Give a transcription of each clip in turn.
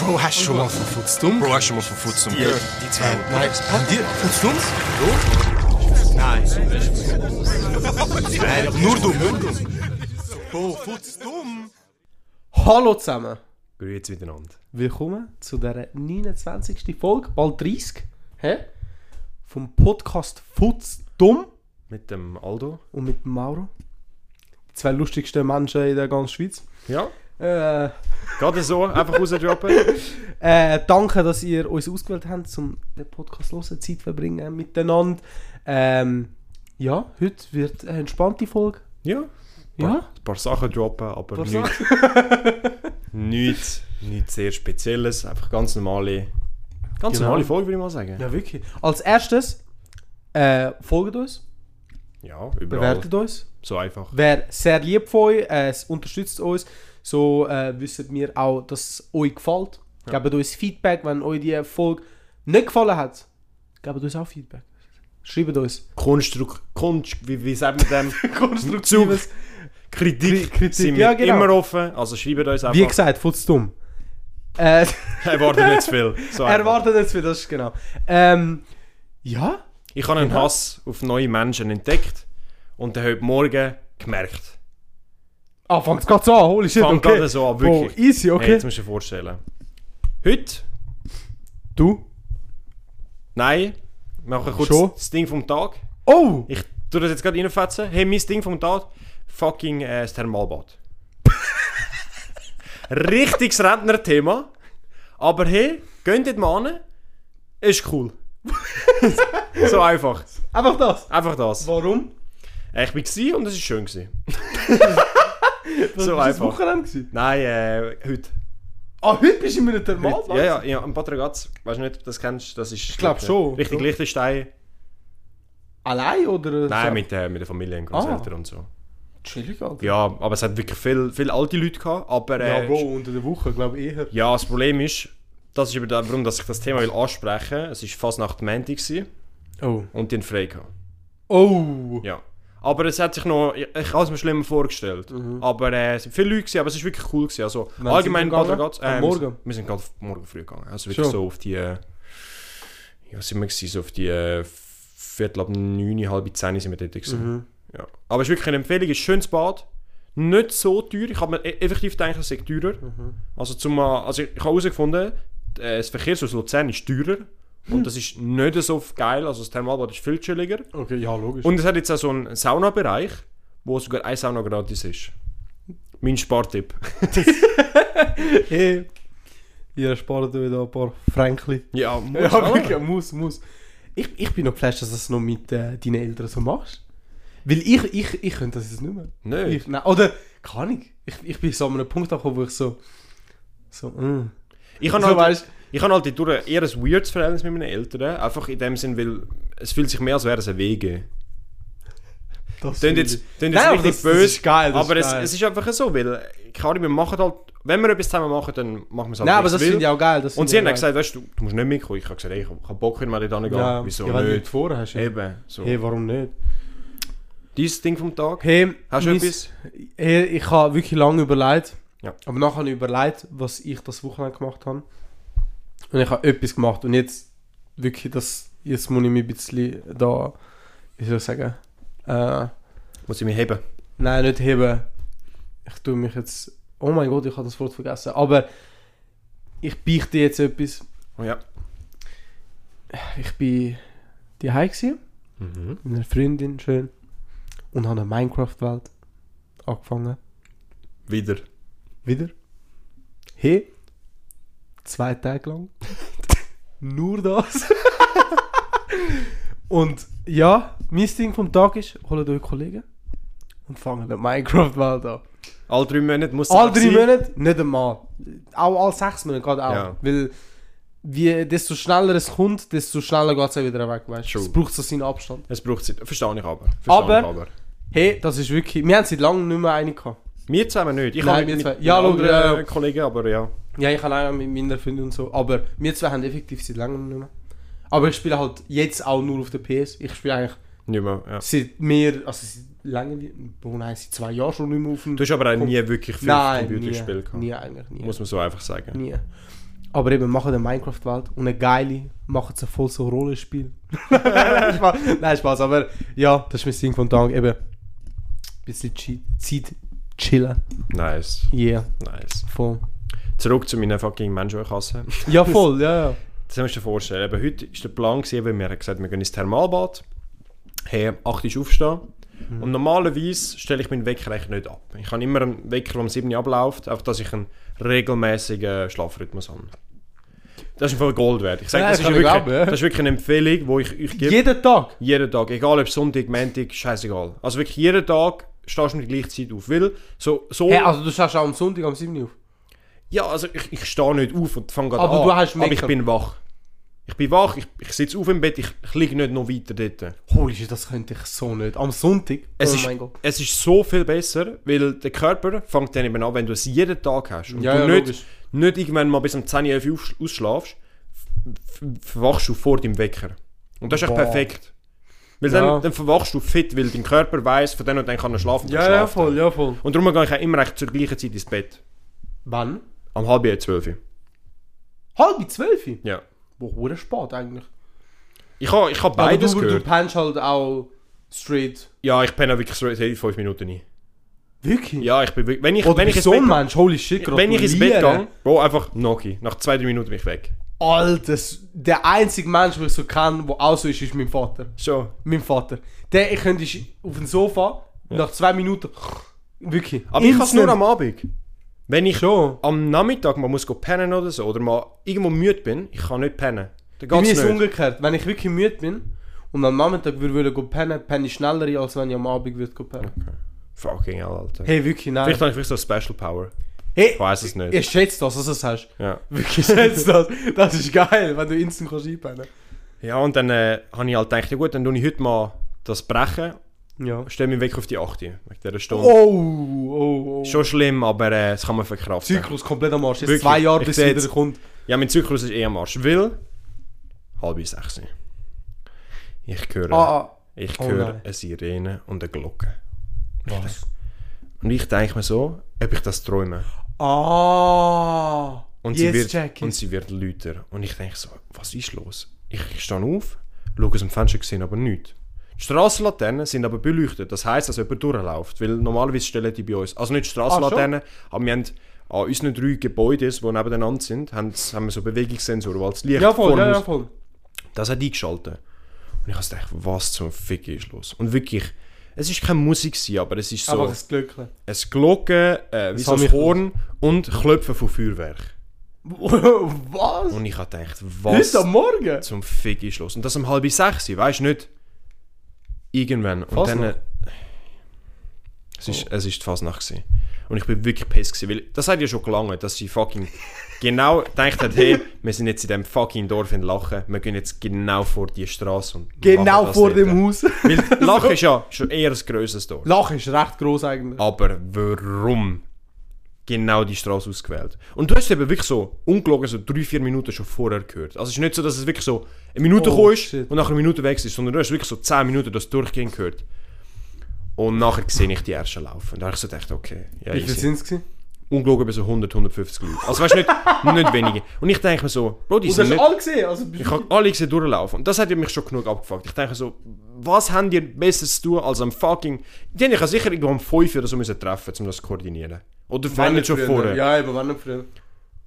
Bro, hast du schon mal von Futzdumm? Bro, hast du schon mal von Futzum Die, gehört? die zwei. Nein, habt ihr Futzdumm? Nein. Nein, aber nur dumm, nur dumm. Bro, Futzdumm? Hallo zusammen, Grüezi miteinander. willkommen zu der 29. Folge, bald 30, hä? vom Podcast Futz Dumm Mit dem Aldo. und mit dem Mauro. Die zwei lustigsten Menschen in der ganzen Schweiz. Ja. Äh, Gerade so, einfach rausdroppen. äh, danke, dass ihr uns ausgewählt habt, um den Podcast hören, Zeit verbringen miteinander. Ähm, ja, heute wird eine entspannte Folge. Ja. Ja? Ein paar Sachen droppen, aber nichts, nichts, nichts sehr Spezielles. Einfach ganz normale, ganz Genau. normale Folge, würde ich mal sagen. Ja, wirklich. Als erstes, äh, folgt uns, Ja, überall. bewertet uns. So einfach. Wäre sehr lieb von euch, äh, es unterstützt uns. So äh, wissen wir auch, dass es euch gefällt. Gebt uns Feedback, wenn euch die Folge nicht gefallen hat. Gebt uns auch Feedback. Schreibt uns. Konstruk Konst wie, wie sagt man dem? Konstruktives. Kritik, Kritik, sind wir ja, genau. immer offen. Also schreibt uns einfach. Wie gesagt, futz dumm. Äh, Erwartet nicht zu viel. So erwartet jetzt wieder, das ist genau. Ähm, ja? Ich habe einen Genau. Hass auf neue Menschen entdeckt und den heute Morgen gemerkt. Ah, fängt gerade so an, holy shit, Fang okay. gerade so an, Oh, wirklich. easy, Hey, okay. jetzt musst du dir vorstellen. Heute, du? nein, wir machen kurz Schon? das Ding vom Tag. Oh! Ich tue das jetzt gerade reinfetzen. Hey, mein Ding vom Tag, fucking äh, das Thermalbad. Richtiges Rentner-Thema. Aber hey, geht dort mal hin. Ist cool. so einfach. Einfach das. Einfach das. Warum? Äh, Ich war und es war schön. So war das einfach. Wochenende gewesen? Nein, äh, heute. Ah, heute bist du in einem Thermalbad? ja, ja, ja, am Patragaz. Weißt du nicht, ob du das kennst? Das ist, ich glaub schon. Richtig So. Liechtenstein. Allein oder? Nein, so? mit, äh, mit der Familie und Großeltern und so. Chillig, Alter. Ja, aber es hat wirklich viele viel alte Leute gehabt. Aber Ja, äh, Bro, unter der Woche, glaube ich eher. ja, das Problem ist, das ist der Grund, dass ich das Thema will ansprechen will. Es war fast nach dem Montag Oh. und die haben frei gehabt. Oh! Ja. Aber es hat sich noch, ich, ich habe es mir schlimmer vorgestellt. Aber äh, es sind viele Leute gewesen, aber es war wirklich cool gewesen. Also Wann allgemein? Patragaz. Am wir Morgen? sind- Wir sind gerade morgen früh gegangen. Also wirklich so auf die, äh, ja, sind wir gewesen, so auf die äh, Viertel ab neun, halb zehn sind wir dort gewesen. Mhm. Ja. Aber es ist wirklich eine Empfehlung, ein schönes Bad. Nicht so teuer. Ich habe mir e- effektiv gedacht, es sei teurer. Mhm. Also, zum, also ich, ich habe herausgefunden, äh, das Verkehrshaus Luzern ist teurer. Und das ist nicht so geil. Also das Thermalbad ist viel chilliger. Okay, ja, logisch. Und es hat jetzt auch so einen Saunabereich, wo sogar eine Sauna gratis ist. Mein Spartipp. hey, ihr spart wieder ein paar Fränkli. Ja, muss Ja, wirklich, muss, muss. Ich, ich bin noch geflasht, dass du das noch mit äh, deinen Eltern so machst. Weil ich, ich, ich könnte das jetzt nicht mehr. Nein. Ich, nein, oder, kann ich. ich. Ich bin so an einem Punkt angekommen, wo ich so, so, mm. Ich habe so, halt, weißt, ich habe halt durch eher ein weirdes Verhältnis mit meinen Eltern. Einfach in dem Sinn, weil es fühlt sich mehr als wäre es ein Wege. das Klingt jetzt, klingt Nein, jetzt aber richtig das- das böse, ist geil, das aber es, es ist einfach so, weil keine wir machen halt, wenn wir etwas zusammen machen, dann machen wir es halt Nein, aber das finde ich auch geil. Das Und sie haben gesagt, weißt du, du musst nicht mitkommen. Ich habe gesagt, ey, ich habe Bock, wenn wir dort hingehen. ja, Wieso ja, du nicht? nicht vorher hast. Ja. Eben, so. Hey, warum nicht? Dieses Ding vom Tag. Hey, Hast du mein- etwas? Hey, ich habe wirklich lange überlegt. Ja. Aber nachher habe ich überlegt, was ich das Wochenende gemacht habe. Und ich habe etwas gemacht. Und jetzt wirklich, das, jetzt muss ich mich ein bisschen da, wie soll ich sagen, äh, Muss ich mich heben? nein, nicht heben. Ich tue mich jetzt, oh mein Gott, ich habe das Wort vergessen. Aber ich beichte jetzt etwas. Oh ja. Ich bin die gewesen, Mhm. mit einer Freundin, schön. Und habe eine Minecraft-Welt angefangen. Wieder. Wieder. Hey. Zwei Tage lang. Nur das. und ja, mein Ding vom Tag ist, holt euch Kollegen und fangen eine Minecraft-Welt an. Alle drei Monate muss Alle es drei sein. Monate, nicht einmal. Auch alle sechs Monate geht auch. Ja. Weil wie, desto schneller es kommt, desto schneller geht es auch wieder weg. Weißt? True. Es braucht so seinen Abstand. Es braucht Zeit. Verstehe ich aber. Verstehe Aber- ich aber. Hey, das ist wirklich. Wir haben seit langem nicht mehr eine gehabt. Wir zusammen nicht. Ich Nein, habe mit, zwei. mit Ja, anderen ja. Kollegen, aber ja. Ja, ich auch mit meiner Freundin und so. Aber wir zwei haben effektiv seit langem nicht mehr. Aber ich spiele halt jetzt auch nur auf der PS. Ich spiele eigentlich Nicht mehr, ja. seit mehr, also seit länger, oh nein, seit zwei Jahren schon nicht mehr auf dem... Du hast aber auch nie wirklich viel nein, Computer nie, gespielt. gehabt. nie eigentlich, nie. Muss man so einfach sagen. nie. Aber eben, machen eine Minecraft-Welt und eine geile, machen sie voll so Rollenspiel. Nein, Spaß, aber ja, das ist mein Ding vom Tag. Eben, bisschen chi- Zeit chillen. Nice, Yeah, nice. voll. Zurück zu meiner fucking Menschenkasse. Ja, voll, ja, ja. Das musst du dir vorstellen. Eben, heute war der Plan, gewesen, weil wir haben gesagt wir gehen ins Thermalbad. Hey, 8 Uhr aufstehen. Und normalerweise stelle ich meinen Wecker eigentlich nicht ab. Ich habe immer einen Wecker, der um 7 Uhr abläuft, einfach dass ich einen regelmäßigen Schlafrhythmus habe. Das ist voll Gold wert. Ich sage, Ja, das, ich ist wirklich, glauben, ja. das ist wirklich eine Empfehlung, die ich euch gebe. Jeden Tag. Jeden Tag, egal ob Sonntag, Montag, scheißegal. Also wirklich jeden Tag stehst du mit der gleichen Zeit auf. Weil so, so Hey, also du schaust auch am Sonntag am 7 Uhr auf. Ja, also ich, ich stehe nicht auf und fange gerade Aber an. du hast aber ich bin wach. Ich bin wach, ich, ich sitze auf im Bett, ich, ich liege nicht noch weiter dort. Holy shit, das könnte ich so nicht. Am Sonntag? Es, oh ist, es ist so viel besser, weil der Körper fängt dann eben an, wenn du es jeden Tag hast und Ja, du ja, nicht, logisch. nicht irgendwann mal bis um 10, 11 Uhr aus- ausschlafst, f- verwachst du vor deinem Wecker. Und das ist echt Boah. perfekt. Weil Ja. dann, dann verwachst du fit, weil dein Körper weiß, von dann und dann kann er schlafen. Ja, ja, schlaft voll, ja, voll. Und darum gehe ich auch immer eigentlich zur gleichen Zeit ins Bett. Wann? Am halb zwölf. Halb zwölf? Ja. Boah, hure spät eigentlich. Ich habe ich ha Aber beides du, du gehört. pennst halt auch straight. Ja, ich penne wirklich so in 5 Minuten ein. Wirklich? Ja, ich bin wirklich... Wenn ich, Oder wenn ich so ein Mensch, holy shit, Wenn ich ins Bett gehe, Bro, einfach Noki. Nach zwei, drei Minuten bin ich weg. Alter, der einzige Mensch, den ich so kenne, der auch so ist, ist mein Vater. Schon. Mein Vater. Der, ich könnte auf dem Sofa, nach zwei Minuten, wirklich. Aber ich kann es nur am Abend. Wenn ich Schon. am Nachmittag mal muss pennen oder so, oder mal irgendwo müde bin, ich kann nicht pennen. Dann Bei mir geht's ist es nicht. umgekehrt. Wenn ich wirklich müde bin und am Nachmittag würde wollen go pennen, penne ich schneller, als wenn ich am Abend würde go pennen. Fucking hell, Alter. Hey, wirklich, nein. Vielleicht habe ich vielleicht so eine Special Power. hey, Ich weiß es nicht. Ich schätze das, dass du das hast. Ja. Wirklich, ich schätze das. Das ist geil, wenn du instant kannst einpennen. Ja, und dann äh, habe ich halt gedacht, ja gut, dann tue ich heute mal das brechen, Ja. stelle mich weg auf die 8 Uhr, wegen dieser Stunde. Oh, oh, oh. Schon schlimm, aber äh, das kann man verkraften. Zyklus komplett am Arsch. Jetzt zwei Jahre, bis es wieder kommt. Ja, mein Zyklus ist eh am Arsch, weil halb sechs. Ich höre, Ah, ich oh höre nein. eine Sirene und eine Glocke. was? Und ich denke mir so, ob ich das träume. Ah, Und sie, jetzt wird, und ich. sie wird lauter. Und ich denke so, was ist los? Ich, ich stehe auf, schaue aus dem Fenster, sehe aber nichts. Die Strassenlaternen sind aber beleuchtet. Das heisst, dass jemand durchläuft. Weil normalerweise stellen die bei uns, also nicht Strassenlaternen, aber wir haben an unseren drei Gebäuden, die nebeneinander sind, haben, haben wir so Bewegungssensoren, weil das Licht Ja, voll, ja, ja, voll. Das hat eingeschaltet. Und ich habe gedacht, was zum Fick ist los? Und wirklich, es ist keine Musik, aber es ist so Aber das Glückle. ein Glocken, äh, wie so ein Horn und Klopfen von Feuerwerk. was? Und ich habe gedacht, was Heute am Morgen? zum Fick ist los? Und das um halb sechs, weißt du nicht? Irgendwann. Und Fasnacht? dann. Äh, es ist, es ist die Fasnacht gewesen. Und ich bin wirklich piss gewesen, weil das hat ja schon gelangt, dass sie fucking genau gedacht hat, hey, wir sind jetzt in dem fucking Dorf in Lachen, wir gehen jetzt genau vor die Straße und Genau vor dort. dem Haus. Weil Lachen ist ja schon eher ein grösseres Dorf. Lachen ist recht gross eigentlich. Aber warum genau die Straße ausgewählt? Und du hast es eben wirklich so ungelogen so drei, vier Minuten schon vorher gehört. Also es ist nicht so, dass es wirklich so eine Minute Oh, ist und nach einer Minute weg ist, sondern du hast wirklich so zehn Minuten das durchgehend gehört. Und nachher sehe ich die ersten laufen. Und da habe ich so gedacht, okay, ja, Wie viel easy. sind es gewesen? Ungelogen bei so 100, 150 Leute. Also weißt du, nicht, nicht wenige. Und ich denke mir so, Bro, die Und sind hast nicht... alle gesehen? Also, Ich habe alle gesehen durchlaufen. Und das hat mich schon genug abgefuckt. Ich denke so, was haben die Besseres zu tun als am fucking... Die haben ja sicher irgendwo um 5 oder so müssen treffen, um das zu koordinieren. Oder wenn nicht schon vorher. Ja, eben, wenn nicht früher.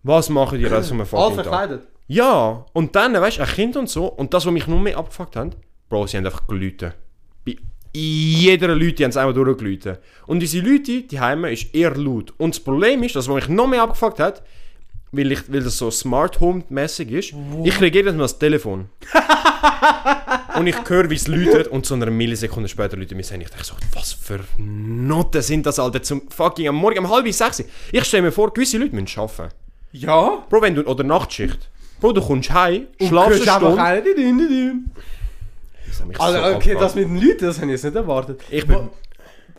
Was machen die als um einen Alle fucking Tag? verkleidet. Ja, und dann, weißt du, ein Kind und so. Und das, was mich nur mehr abgefuckt hat, Bro, sie haben einfach gelüht. Jeder Leute die haben es einmal durchgelüht. Und diese Leute, die Heime, ist eher laut. Und das Problem ist, das, was mich noch mehr abgefuckt hat, weil, ich, weil das so Smart Home-mäßig ist, ich kriege jedes Mal das Telefon. und ich höre, wie es läutet und so eine Millisekunde später läutet mir sein. Ich denke so, was für Noten sind das, Alter, zum fucking am Morgen um halb sechs. Ich stelle mir vor, gewisse Leute müssen arbeiten. Ja? Bro, wenn du, oder Nachtschicht. Bro, du kommst heim, schlafst eine Stunde. Hat mich so Also, okay, abgefuckt. das mit den Leuten, das habe ich jetzt nicht erwartet. Ich bin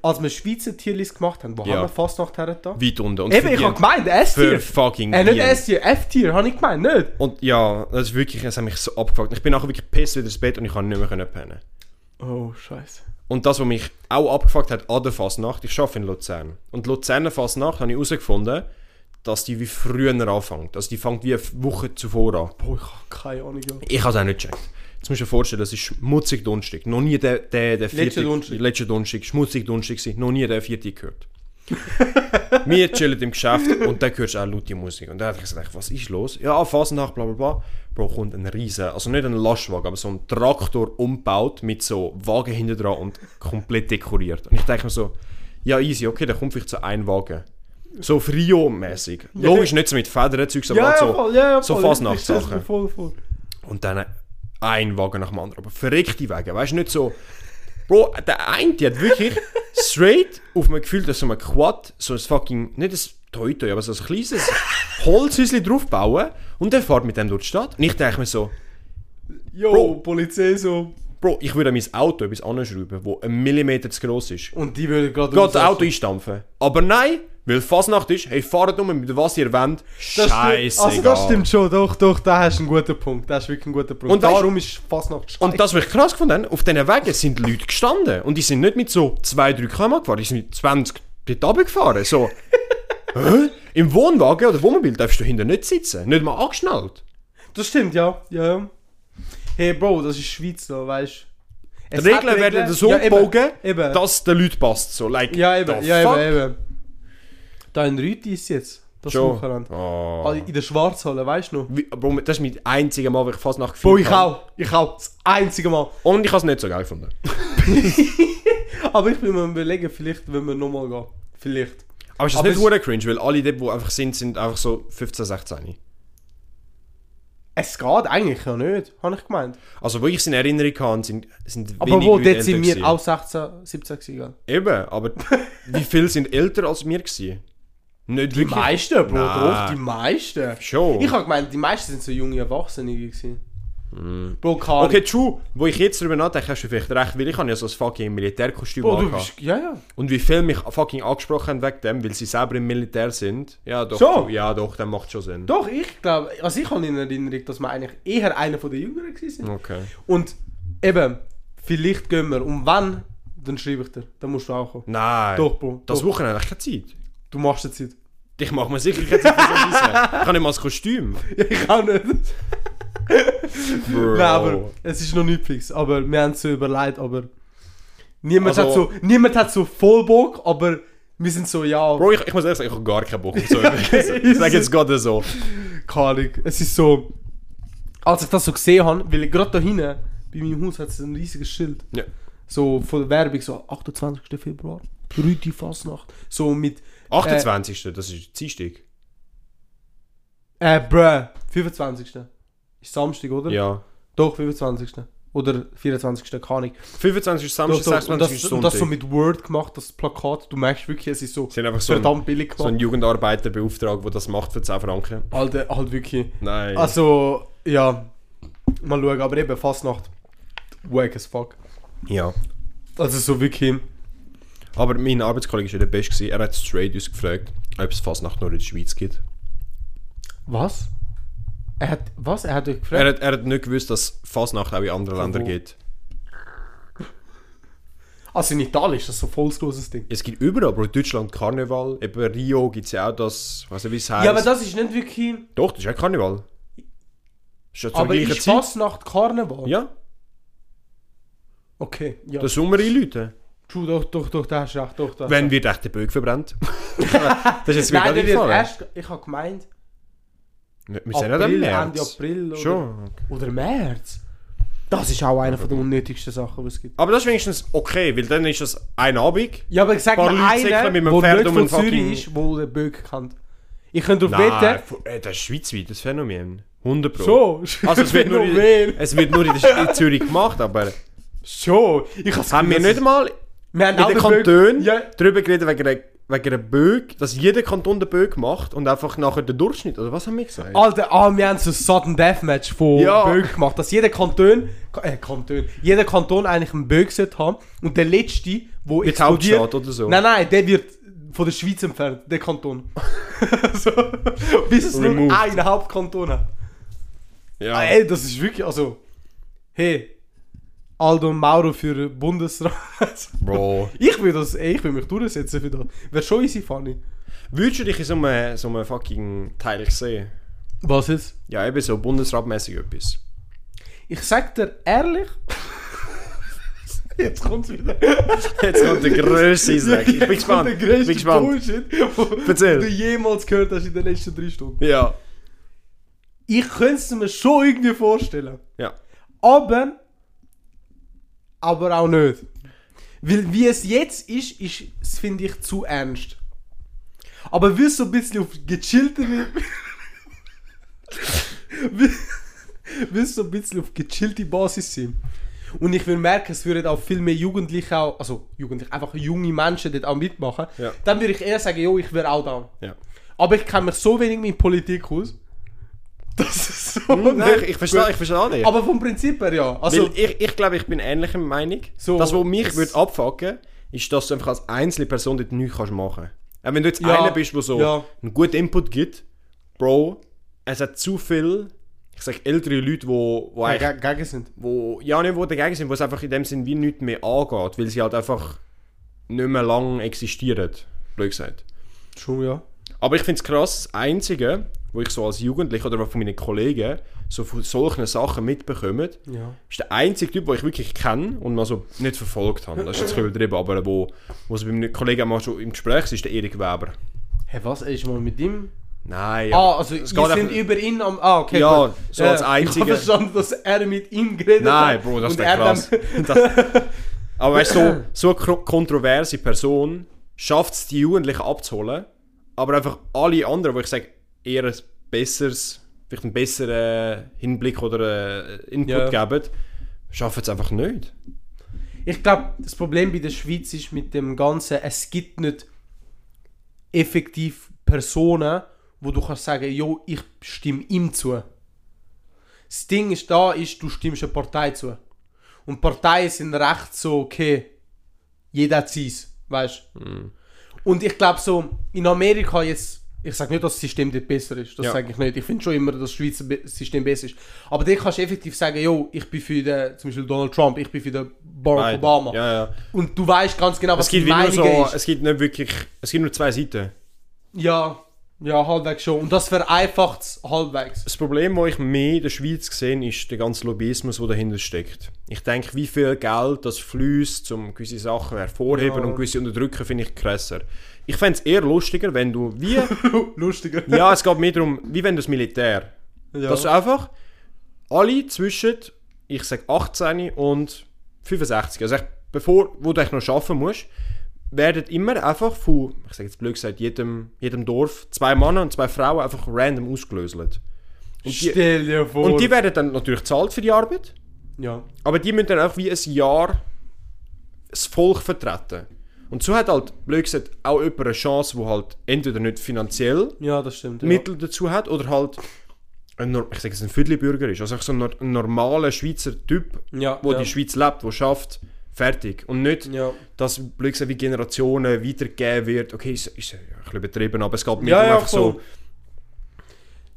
Als wir Schweizer Tierlis gemacht haben, wo Ja. haben wir fast noch her da? weit unten. Und Eben, ich habe gemeint, S-Tier. fucking Äh, nicht. S-Tier, F-Tier, habe ich gemeint, nicht? Und ja, das ist wirklich, das hat mich so abgefuckt. Ich bin nachher wirklich piss wieder ins Bett und ich kann nicht mehr können pennen. Oh, scheiße. Und das, was mich auch abgefuckt hat an der Fasnacht, ich arbeite in Luzern. Und Luzerner Fasnacht habe ich herausgefunden, dass die wie früher anfängt. Also die fängt wie eine Woche zuvor an. Boah, ich habe keine Ahnung. Ja. Ich habe es auch nicht gecheckt. Jetzt musst du dir vorstellen, das ist schmutzig Donnerstag. Noch nie der, der, der vierte... Letzte Donnerstag. Letzte Donnerstag, schmutzig Donnerstag gewesen. Noch nie der vierte gehört. Wir chillen im Geschäft und dann hörst du auch laute Musik. Und dann habe ich gesagt, was ist los? Ja, Phasennacht, bla bla bla. Bro, kommt ein riesen, also nicht ein Lastwagen, aber so ein Traktor umgebaut mit so Wagen hinten dran und komplett dekoriert. Und ich denke mir so, ja easy, okay, da kommt vielleicht so ein Wagen. So Frio-mäßig. Logisch nicht so mit Federn, Zeugs, aber halt so, voll, ja, ja, so voll. und dann ein Wagen nach dem anderen. Aber verreckte Wagen, weißt du, nicht so. Bro, der eine, der hat wirklich straight auf einem Gefühl, dass so ein Quad, so ein fucking, nicht ein Toyota, aber so ein kleines Holzhäuschen draufbauen und der fährt mit dem durch die Stadt. Und ich denke mir so, Jo, Bro. Polizei so. Bro, ich würde mein Auto etwas anschrauben, das ein Millimeter zu gross ist. Und die würden gerade. Geht das Auto einstampfen. Aber nein, weil Fasnacht ist, hey, fahrt um mit was ihr wollt. Das Scheiße. Also das stimmt schon, doch, doch, da hast du einen guten Punkt. Das ist wirklich ein guter Punkt. Und darum ist fast noch scheiße. Und das, was ich krass gefunden habe, auf diesen Wegen sind Leute gestanden. Und die sind nicht mit so 2-3 km gefahren, die sind mit 20 dort runtergefahren. So, hä? Im Wohnwagen oder Wohnmobil darfst du hinten nicht sitzen. Nicht mal angeschnallt. Das stimmt, ja. ja. ja. Hey Bro, das ist Schweiz da, weißt du. Die Regeln werden so ja, eben, gebogen, eben. dass es den Leuten passt. So, like, Ja, eben, the ja, fuck? eben, eben. Da in Rüti ist jetzt. Das Schon. Wochenende. Oh. Also in der Schwarzhalle, weißt du noch? Wie- Bro, das ist mein einziges Mal, wo ich fast nach Bro, ich auch. Ich auch. Das einzige Mal. Und ich habe es nicht so geil gefunden. Aber ich bin mir überlegen, vielleicht, wenn wir nochmal gehen. Vielleicht. Aber ist das Aber nicht hure cringe, weil alle dort, die einfach sind, sind einfach so 15, 16. Es geht eigentlich ja nicht, habe ich gemeint. Also, wo ich es in Erinnerung habe, sind, sind Aber wenig wo, dort sind wir gewesen. auch 16, 17 gewesen. Eben, aber wie viele sind älter als wir gewesen? Nicht Die wirklich. meisten, Bro, Nein. doch, die meisten. Schon. Ich habe gemeint, die meisten sind so junge Erwachsene gewesen. Bro, Karl. Okay, true. Wo ich jetzt darüber nachdenke, hast du vielleicht recht, weil ich habe ja so ein fucking Militärkostüm Bro, du bist, ja, ja. Und wie viele mich fucking angesprochen haben wegen dem, weil sie selber im Militär sind. Ja, doch. So? Ja, doch, das macht schon Sinn. Doch, ich glaube, also ich habe in Erinnerung, dass wir eigentlich eher einer von den Jüngeren sind. Okay. Und eben, vielleicht gehen wir. Und wann, dann schreibe ich dir. Dann musst du auch kommen. Nein. Doch, Bro. Das doch. Wochenende habe ich keine Zeit. Du machst jetzt Zeit. Ich mache mir sicher keine Zeit für so. Ich habe nicht mal das Kostüm. Ja, ich auch nicht. Bro. Nein, aber es ist noch nicht fix. Aber wir haben es so überlegt, aber niemand, Also- hat so, niemand hat so voll Bock, aber wir sind so, ja, Bro, ich, ich muss ehrlich sagen, ich habe gar keinen Bock auf so. Ich sage jetzt gerade so. keine Ahnung. Es ist so, als ich das so gesehen habe, weil gerade da hinten, bei meinem Haus hat es ein riesiges Schild. Ja. So von der Werbung, so 28. Februar, Brüti Fasnacht. So mit, 28. das ist Dienstag. äh, bruh, 25. Ist Samstag, oder? Ja. Doch, 25. Oder 24. keine Ahnung. 25 ist Samstag, Doch, doch. 26 Und das, ist und das so mit Word gemacht, das Plakat. Du merkst wirklich, es ist so Sie einfach so ein, verdammt billig so einen gemacht. Jugendarbeiter beauftragt, der das macht für 10 Franken. Alter, halt wirklich. Nein. Also, ja. Mal schauen, aber eben Fastnacht. Wack as fuck. ja. Also so wirklich. Aber mein Arbeitskollege war ja der Beste. Er hat straight uns gefragt, ob es Fasnacht nur in der Schweiz gibt. Was? Er hat. Was? Er hat dich gefragt? Er hat, er hat nicht gewusst, dass Fasnacht auch in anderen Von Ländern wo? gibt. Also in Italien ist das so voll das grosses Ding. Es gibt überall, Bro. Deutschland Karneval. Eben Rio gibt es ja auch das, weiß nicht wie es heißt. Ja, aber das ist nicht wirklich. Doch, das ist ja Karneval. Ist ja zur aber gleichen ist Zeit. Fastnacht Karneval? Ja, Okay, ja. der Sommer einläuten. True, doch, doch, doch, da hast du recht, doch, da Wenn wird echt der Böck verbrennt. das ist jetzt Nein, der wird erst. Ich habe gemeint. Wir sind ja dann April, im März. Ende April oder, Schon. oder März. Das ist auch eine von der unnötigsten Sachen, die es gibt. Aber das ist wenigstens okay, weil dann ist das ein Abend. Ja, aber ich sag mal einem der nicht um von einen Zürich ist, wo der Böck kennt. Ich könnte auf Wetten... äh, das ist schweizweit, das Phänomen. 100 Pro. Schon. Also es wird, nur in, es wird nur in, Zürich gemacht, aber Schon. Ich haben wir nicht mal Wir haben auch den Kantonen Ja, darüber geredet wegen einer, wegen einer dass jeder Kanton den Böck macht und einfach nachher den Durchschnitt, oder was haben wir gesagt? Alter, ah, wir haben so ein Sudden Deathmatch von Ja. Böck gemacht, dass jeder Kanton, äh, Kanton, jeder Kanton eigentlich einen Böck sollte haben und der letzte, wo Mit explodiert... Oder so. Nein, nein, der wird von der Schweiz entfernt, der Kanton. so, bis es nur Removed. einen Hauptkanton hat. ja. Ah, ey, das ist wirklich, also, hey, Aldo Mauro für Bundesrat. Bro. ich will das, ey, ich will mich durchsetzen für das. Wäre schon easy funny. Würdest du dich in so einem, so einem fucking Teil sehen? Was jetzt? Ja, eben so bundesratmäßig etwas. Ich sag dir ehrlich. Jetzt kommt's wieder. Jetzt kommt der grösste Snack. Ich bin gespannt. Der bin gespannt. Bullshit, Erzähl. du jemals gehört hast in den letzten drei Stunden. Ja. Ich könnte es mir schon irgendwie vorstellen. Ja. Aber. Aber auch nicht. Weil wie es jetzt ist, ist es, finde ich, zu ernst. Aber wie es so ein bisschen auf gechillte. wie, wie es so ein bisschen auf gechillte Basis sind. Und ich will merken, es würden auch viel mehr Jugendliche auch, also Jugendliche, einfach junge Menschen dort auch mitmachen. Ja. Dann würde ich eher sagen, jo, ich wäre auch da. Ja. Aber ich kenne mich so wenig mit Politik aus. Das ist so. Hm, nein, ich, nicht ich verstehe, ich verstehe dich. aber vom Prinzip her ja. Also, Weil ich, ich glaube, ich bin ähnlicher Meinung. So, das, was mich würde abfucken, ist, dass du einfach als einzelne Person dort nichts kannst machen kannst. Auch wenn du jetzt Ja, einer bist, der so ja. einen guten Input gibt, Bro, es hat zu viel, ich sag ältere Leute, wo, wo ja, eigentlich, ge- gegen sind. wo, ja nicht wo dagegen sind, wo es einfach in dem Sinn wie nichts mehr angeht, weil sie halt einfach nicht mehr lang existieren, blöd gesagt. Schon, ja. Aber ich finde es krass, das Einzige, wo ich so als Jugendlicher oder von meinen Kollegen so von solchen Sachen mitbekomme, Ja. ist der einzige Typ, den ich wirklich kenne und mal so nicht verfolgt habe. Das ist jetzt übertrieben, aber wo, wo so bei meinen Kollegen mal schon im Gespräch ist, ist der Erik Weber. Hä, was? Er ist mal mit ihm? Nein, ja. Ah, also, es wir geht sind einfach- über ihn am. Ah, okay. Ja, gut. so als Äh, einziger- Ich habe verstanden, dass er mit ihm geredet Nein, hat. Bro, das er krass. dann- Das, aber weißt du, so, so eine kontroverse Person schafft es, die Jugendlichen abzuholen, aber einfach alle anderen, wo ich sage, eher ein besseres, vielleicht einen besseren Hinblick oder äh, Input Ja. geben, schaffen es einfach nicht. Ich glaube, das Problem bei der Schweiz ist mit dem Ganzen, es gibt nicht effektiv Personen, wo du kannst sagen, jo, ich stimme ihm zu. Das Ding ist da, ist, du stimmst einer Partei zu. Und Parteien sind recht so, okay, jeder hat seins, weißt du? Und ich glaube so, in Amerika jetzt, ich sage nicht, dass das System dort besser ist, das Ja. sage ich nicht. Ich finde schon immer, dass das Schweizer System besser ist. Aber dort kannst du effektiv sagen, jo, ich bin für den, zum Beispiel Donald Trump, ich bin für den Barack Beide. Obama. Ja, ja. Und du weißt ganz genau, was Es gibt, die Meinung so, ist. es gibt nicht wirklich, es gibt nur zwei Seiten. Ja, ja, halbwegs schon. Und das vereinfacht es halbwegs. Das Problem, das ich mehr in der Schweiz sehe, ist der ganze Lobbyismus, der dahinter steckt. Ich denke, wie viel Geld das fließt, um gewisse Sachen hervorheben Ja. und gewisse unterdrücken, finde ich krasser. Ich fände es eher lustiger, wenn du wie... Lustiger. ja, es geht mehr darum, wie wenn das Militär. Ja. Dass du einfach alle zwischen, ich sage 18 und 65, also bevor wo du noch arbeiten musst, werden immer einfach von, ich sage jetzt blöd gesagt, jedem, jedem Dorf zwei Männer und zwei Frauen einfach random ausgelöselt. Und die, Stell dir vor. und die werden dann natürlich bezahlt für die Arbeit, ja. aber die müssen dann auch wie ein Jahr das Volk vertreten. Und so hat halt, blöd gesagt, auch jemand eine Chance, wo halt entweder nicht finanziell ja, stimmt. Ja. Mittel dazu hat oder halt ein, ich sage es ein Viertelbürger ist, also so ein, nor- ein normaler Schweizer Typ, ja, wo ja. die Schweiz lebt, wo schafft, fertig und nicht, dass blöd gesagt, wie Generationen weitergegeben wird. Okay, ist, ist ein bisschen übertrieben, aber es geht mir einfach voll. so.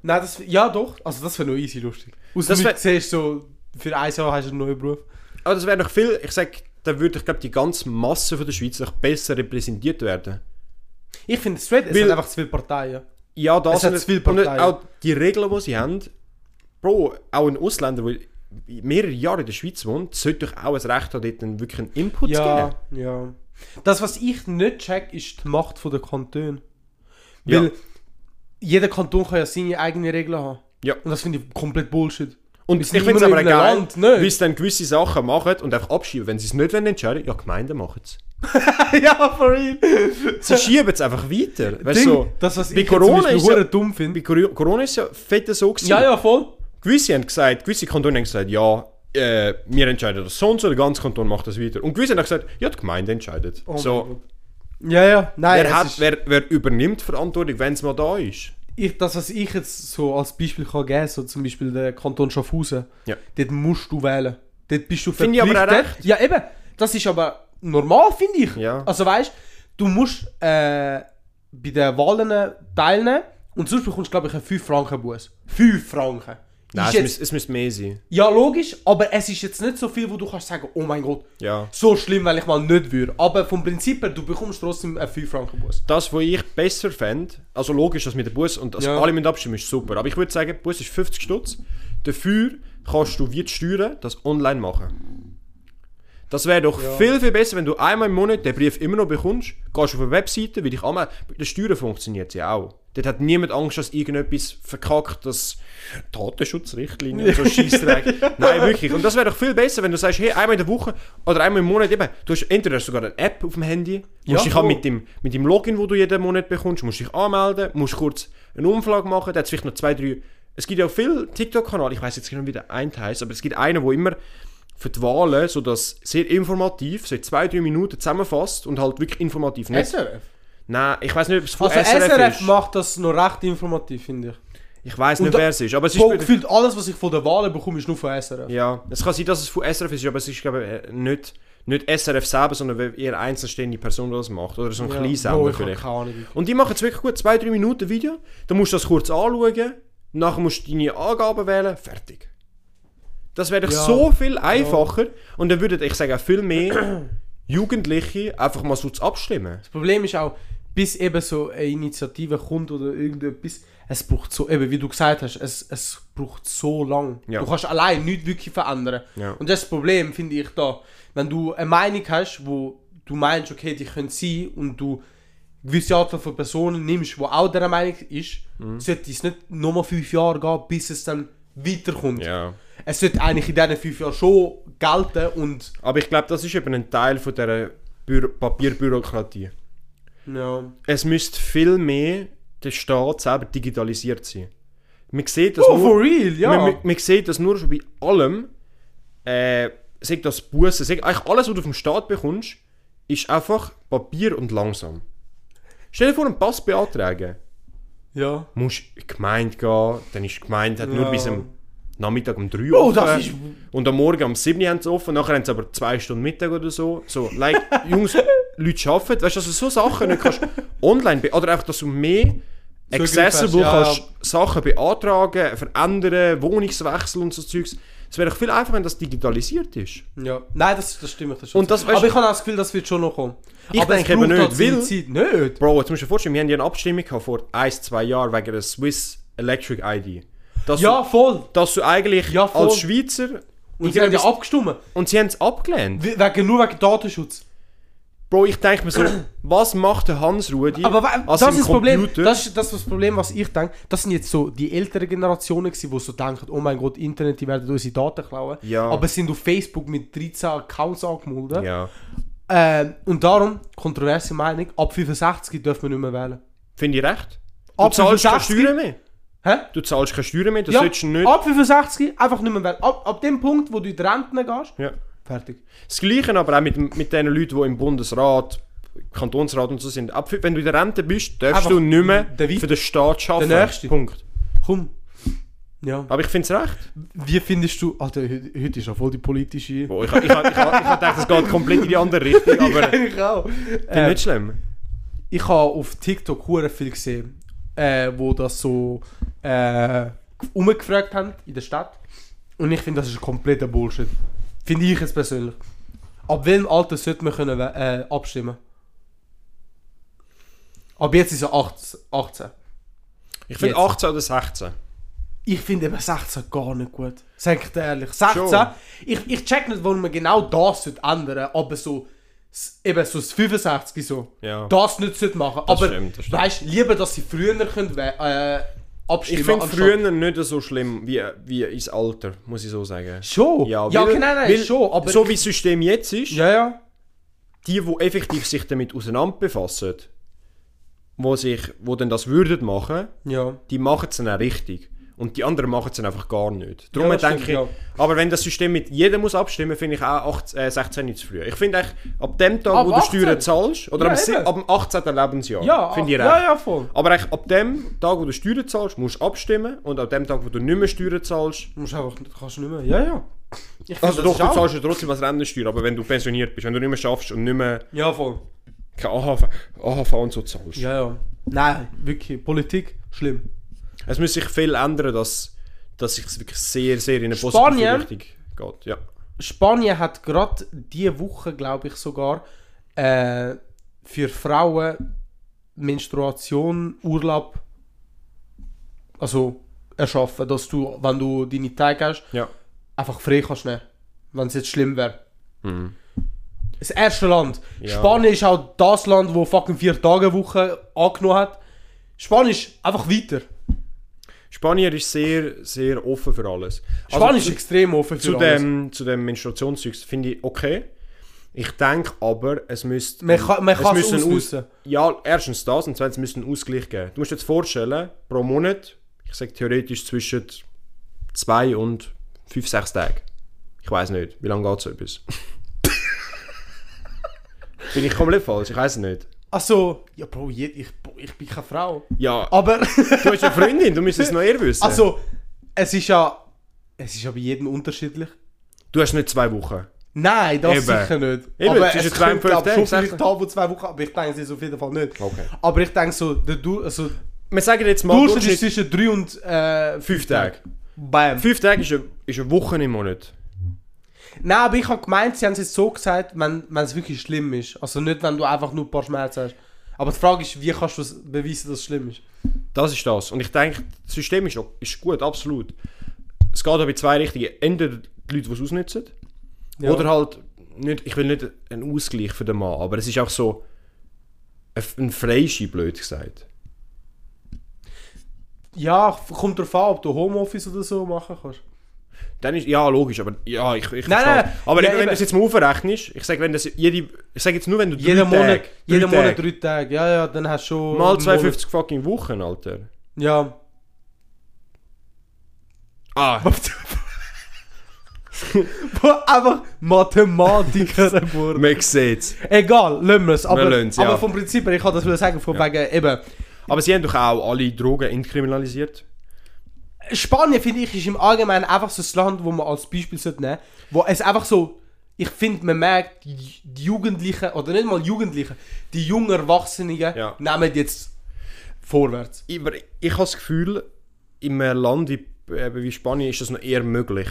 Nein, das, ja doch. Also das wäre noch easy lustig. Aus Das wär- siehst so, für ein Jahr hast du einen neuen Beruf. Aber das wäre noch viel, ich sage, da würde ich glaube die ganze Masse von der Schweiz noch besser repräsentiert werden. Ich finde es straight, es hat einfach zu viele Parteien. Ja, das und- zu viele und Parteien. auch die Regeln, die sie haben. Bro, auch ein Ausländer, der mehrere Jahre in der Schweiz wohnt, sollte doch auch ein Recht haben, dort einen, wirklich einen Input zu Ja, geben. ja. Das, was ich nicht check, ist die Macht der Kantone. Ja. Weil jeder Kanton kann ja seine eigenen Regeln haben. Ja. Und das finde ich komplett Bullshit. Und ich finde es aber geil, Land, nicht? wie sie dann gewisse Sachen machen und einfach abschieben. Wenn sie es nicht wollen entscheiden, ja, Gemeinden machen es. ja, for real. Sie schieben es einfach weiter. Weißt Ding, du, so, das, was bei ich Corona ist ja- dumm finde. bei Cor- Corona ist ja fett so gewesen. Ja, ja, voll. Gewisse haben gesagt, gewisse Kantone haben gesagt, ja, äh, wir entscheiden das so und so, der ganze Kanton macht das weiter. Und gewisse haben gesagt, ja, die Gemeinde entscheidet. Oh so. Ja, ja. Nein, wer, hat, wer, wer übernimmt Verantwortung, wenn es mal da ist? Ich, das, was ich jetzt so als Beispiel kann geben, so zum Beispiel der Kanton Schaffhausen, Ja. dort musst du wählen. Dort bist du Finde ich aber auch verpflichtet. Ja, eben. Das ist aber normal, finde ich. Ja. Also weißt du, musst äh, bei den Wahlen teilnehmen und sonst bekommst du, glaube ich, einen 5 Franken Bus. 5 Franken. Nein, ist es, jetzt, müsste, es müsste mehr sein. ja, logisch, aber es ist jetzt nicht so viel, wo du kannst sagen, oh mein Gott, Ja. so schlimm, weil ich mal nicht würde. Aber vom Prinzip her, du bekommst trotzdem einen 5 Franken Bus. Das, was ich besser fände, also logisch, dass mit dem Bus und dass Ja. alle mit abstimmen, ist super. Aber ich würde sagen, der Bus ist 50 Stutz. Dafür kannst du wie die Steuern das online machen. Das wäre doch viel, viel besser, wenn du einmal im Monat den Brief immer noch bekommst, gehst auf eine Webseite, wie dich anmelden. Bei den Steuern funktioniert sie auch. Dort hat niemand Angst, dass irgendetwas verkackt, dass Datenschutzrichtlinien und so Scheissdreck. Nein, wirklich. Und das wäre doch viel besser, wenn du sagst, hey, einmal in der Woche oder einmal im Monat eben, du hast entweder hast du sogar eine App auf dem Handy, musst Ja, dich voll. mit dem, mit dem Login, wo du jeden Monat bekommst, musst dich anmelden, musst kurz eine Umfrage machen, da hat vielleicht noch zwei, drei... Es gibt ja auch viele TikTok-Kanäle, ich weiß jetzt nicht, wie der eine heisst, aber es gibt einen, wo immer für die Wahlen so das sehr informativ, so zwei, drei Minuten zusammenfasst und halt wirklich informativ. Nicht, SRF? nein, ich weiß nicht, ob es von Also SRF, SRF, macht das noch recht informativ, finde ich. Ich weiß nicht, da- wer es ist, aber es ist... Gefühlt alles, was ich von der Wahlen bekomme, ist nur von SRF. Ja, es kann sein, dass es von SRF ist, aber es ist, glaube ich, äh, nicht, nicht SRF selber, sondern eher einzelständige Person, die das macht. Oder so ein Ja. kleiner Bro, Sender ich hab vielleicht. keine Ahnung. Und die machen jetzt wirklich gut, zwei, drei Minuten Video. Dann musst du das kurz anschauen. Nachher musst du deine Angaben wählen. Fertig. Das wäre doch Ja. so viel einfacher. Und dann würden, ich sage viel mehr Jugendliche einfach mal so zu abstimmen. Das Problem ist auch, bis eben so eine Initiative kommt oder irgendetwas, es braucht so, eben wie du gesagt hast, es, es braucht so lang. Ja. Du kannst allein nichts wirklich verändern. Ja. Und das Problem finde ich da, wenn du eine Meinung hast, wo du meinst, okay, die können sein und du gewisse Anzahl von Personen nimmst, die auch dieser Meinung ist, Mhm. sollte es nicht nochmal fünf Jahre gehen, bis es dann weiterkommt. Ja. Es sollte eigentlich in diesen fünf Jahren schon gelten und Aber ich glaube, das ist eben ein Teil von dieser Bü Papierbürokratie. ja, Es müsste viel mehr der Staat selber digitalisiert sein. Man sieht das oh, nur... for real, ja. Man, man, man sieht das nur schon bei allem. Äh, sag das Bussen, sag eigentlich alles, was du vom Staat bekommst, ist einfach Papier und langsam. Stell dir vor, einen Pass beantragen. ja. Du musst in die Gemeinde gehen, dann ist die Gemeinde hat nur Ja. bis am Nachmittag um 3 Oh, Uhr das ist- Und am Morgen um 7 Uhr haben sie offen, nachher haben sie aber 2 Stunden Mittag oder so. So, like, Jungs, Leute arbeiten, weißt du, dass du so Sachen nicht kannst online oder einfach, dass du mehr accessible ja, kannst Sachen beantragen, verändern, Wohnungswechsel und so Zeugs. Es wäre viel einfacher, wenn das digitalisiert ist. Ja, nein, das, das stimmt. Das Und das, weißt aber ich habe auch das Gefühl, das wird schon noch kommen. Ich aber denke eben nicht, halt weil- Zeit. Nicht. Bro, jetzt musst du dir vorstellen, wir haben ja eine Abstimmung gehabt vor 1, 2 Jahren wegen der Swiss Electric ID. Dass Ja, du, voll. dass du eigentlich Ja, voll. als Schweizer Und sie haben ja abgestimmt. und sie haben es abgelehnt. We- Wegen, nur wegen Datenschutz. Bro, ich denke mir so, was macht der Hans Rudi Aber das ist das Problem. Das ist das, ist das Problem, was ich denke. Das sind jetzt so die älteren Generationen, gewesen, die so denken, oh mein Gott, Internet, die werden unsere Daten klauen. Ja. Aber sind auf Facebook mit 13 Accounts angemeldet. ja, Ähm, und darum, kontroverse Meinung, ab 65 dürfen wir nicht mehr wählen. finde ich recht. Du Ab zahlst keine 65? Steuern mehr. Hä? Du zahlst keine Steuern mehr, das Ja, solltest du nicht. ab 65 einfach nicht mehr wählen. Ab, ab dem Punkt, wo du in die Rente gehst, Ja. fertig. Das Gleiche aber auch mit, mit den Leuten, die im Bundesrat, Kantonsrat und so sind. Ab, wenn du in der Rente bist, darfst Einfach du nicht mehr Wei- für den Staat arbeiten. der Nächste. Punkt. Komm. Ja. Aber ich finde es recht. Wie findest du. Alter, heute, heute ist ja voll die politische. Boah, ich ich, ich, ich, ich, ich dachte, es geht komplett in die andere Richtung, aber ich auch. Äh, nicht schlimm. ich habe auf TikTok hure viel gesehen, äh, wo das so äh, umgefragt haben in der Stadt. Und ich finde, das ist kompletter Bullshit. Finde ich jetzt persönlich. Ab welchem Alter sollte man können, äh, abstimmen? Ab jetzt ist er 18. 18. Ich finde jetzt. 18 oder 16. Ich finde eben 16 gar nicht gut. Sag ich dir ehrlich. 16, Schon. ich, ich check nicht, warum man genau das sollte ändern aber so, eben so das 65 so, Ja. das nicht sollte machen. aber stimmt, das stimmt. weißt lieber, dass sie früher können, äh, abstimmen Ich finde früher nicht so schlimm wie, wie ins Alter, muss ich so sagen. Schon? Ja, ja weil- okay, nein, nein, weil schon, aber... so wie das System jetzt ist, ja, ja. die, die effektiv sich damit auseinander befassen, wo, sich, wo dann das würden machen, Ja. die machen es dann auch richtig. Und die anderen machen es dann einfach gar nicht. Darum Ja, denke stimmt, ich, ja. aber wenn das System mit jedem muss abstimmen, finde ich auch 8, äh, 16 nicht zu früh. Ich finde eigentlich, ab dem Tag, Ab wo du 18? Steuern zahlst, oder Ja, eben. ab dem 18. Lebensjahr, Ja, finde ich ja, recht. ja, voll. Aber eigentlich ab dem Tag, wo du Steuern zahlst, musst du abstimmen. Und ab dem Tag, wo du nicht mehr Steuern zahlst, Du musst einfach, kannst du nicht mehr, ja, ja. Ich also doch, du zahlst ja trotzdem was Rentensteuer, aber wenn du pensioniert bist, wenn du nicht mehr schaffst und nicht mehr Ja, voll. keine AHV, AHV und so zahlst. Ja, ja. Nein, wirklich, Politik, schlimm. Es muss sich viel ändern, dass dass es wirklich sehr, sehr in eine Spanien? positive Richtung geht. Ja. Spanien hat gerade diese Woche, glaube ich sogar, äh, für Frauen Menstruation, Urlaub, also erschaffen, dass du, wenn du deine Tage hast, Ja. einfach frei kannst nehmen, wenn es jetzt schlimm wäre. Mhm. Das erste Land. Ja. Spanien ist auch das Land, wo fucking vier Tage Woche angenommen hat. Spanien ist einfach weiter. Spanier ist sehr, sehr offen für alles. Also Spanien ist zu- extrem offen für zu alles. dem, zu dem Menstruationszeugs finde ich okay. Ich denke aber, es müsste... Man kann, man kann es einen ausnutzen. Ja, erstens das und zweitens müsste einen Ausgleich geben. Du musst dir jetzt vorstellen, pro Monat, ich sage theoretisch zwischen zwei und fünf, sechs Tagen. Ich weiß nicht, wie lange geht so etwas? Bin ich komplett falsch? Ich weiß es nicht. Also, ja Bro, je- ich, ich bin keine Frau. Ja, Aber, du hast eine Freundin, du müsstest es noch eher wissen. also, es ist ja, es ist ja bei jedem unterschiedlich. du hast nicht zwei Wochen. Nein, das Eben. sicher nicht. Eben, aber es zwei und könnte, fünf glaub, Tagen, schon vielleicht ich. Tage, wo zwei Wochen, aber ich denke, es ist auf jeden Fall nicht. Okay. Aber ich denke so, der du, also, Wir sagen jetzt mal Durchschnitt ist zwischen drei und äh, fünf Tage. Bam. Fünf Tage ist eine, ist eine Woche im Monat. Nein, aber ich habe gemeint, sie haben es jetzt so gesagt, wenn wenn es wirklich schlimm ist. Also nicht, wenn du einfach nur ein paar Schmerzen hast. Aber die Frage ist, wie kannst du beweisen, dass es schlimm ist? Das ist das. Und ich denke, das System ist, ist gut, absolut. Es geht aber in zwei Richtungen. Entweder die Leute, die es ausnutzen, Ja. oder halt, nicht, ich will nicht einen Ausgleich für den Mann, aber es ist auch so ein, ein Freischein, blöd gesagt. Ja, kommt darauf an, ob du Homeoffice oder so machen kannst. Dann ist, ja, logisch, aber ja, ich, ich Nein, nein, Aber ja, wenn eben. du es jetzt mal aufrechnest, ich sage, wenn das jede, ich sage jetzt nur, wenn du drei Jeden Monat, jeden Monat drei Tage. Ja, ja, dann hast du schon. mal einen 52 fucking Wochen, Alter. Ja. Ah, Wo einfach Mathematiker geworden. man sieht's. Egal, lassen wir es. Aber, Wir ja. aber vom Prinzip her, ich kann das sagen, von wegen eben. Aber sie haben doch auch alle Drogen entkriminalisiert. Spanien, finde ich, ist im Allgemeinen einfach so ein Land, wo man als Beispiel sollte nehmen wo es einfach so, ich finde, man merkt, die Jugendlichen, oder nicht mal Jugendlichen, die jungen Erwachsenen Ja. nehmen jetzt vorwärts. Aber ich habe das Gefühl, in einem Land wie, wie Spanien ist das noch eher möglich.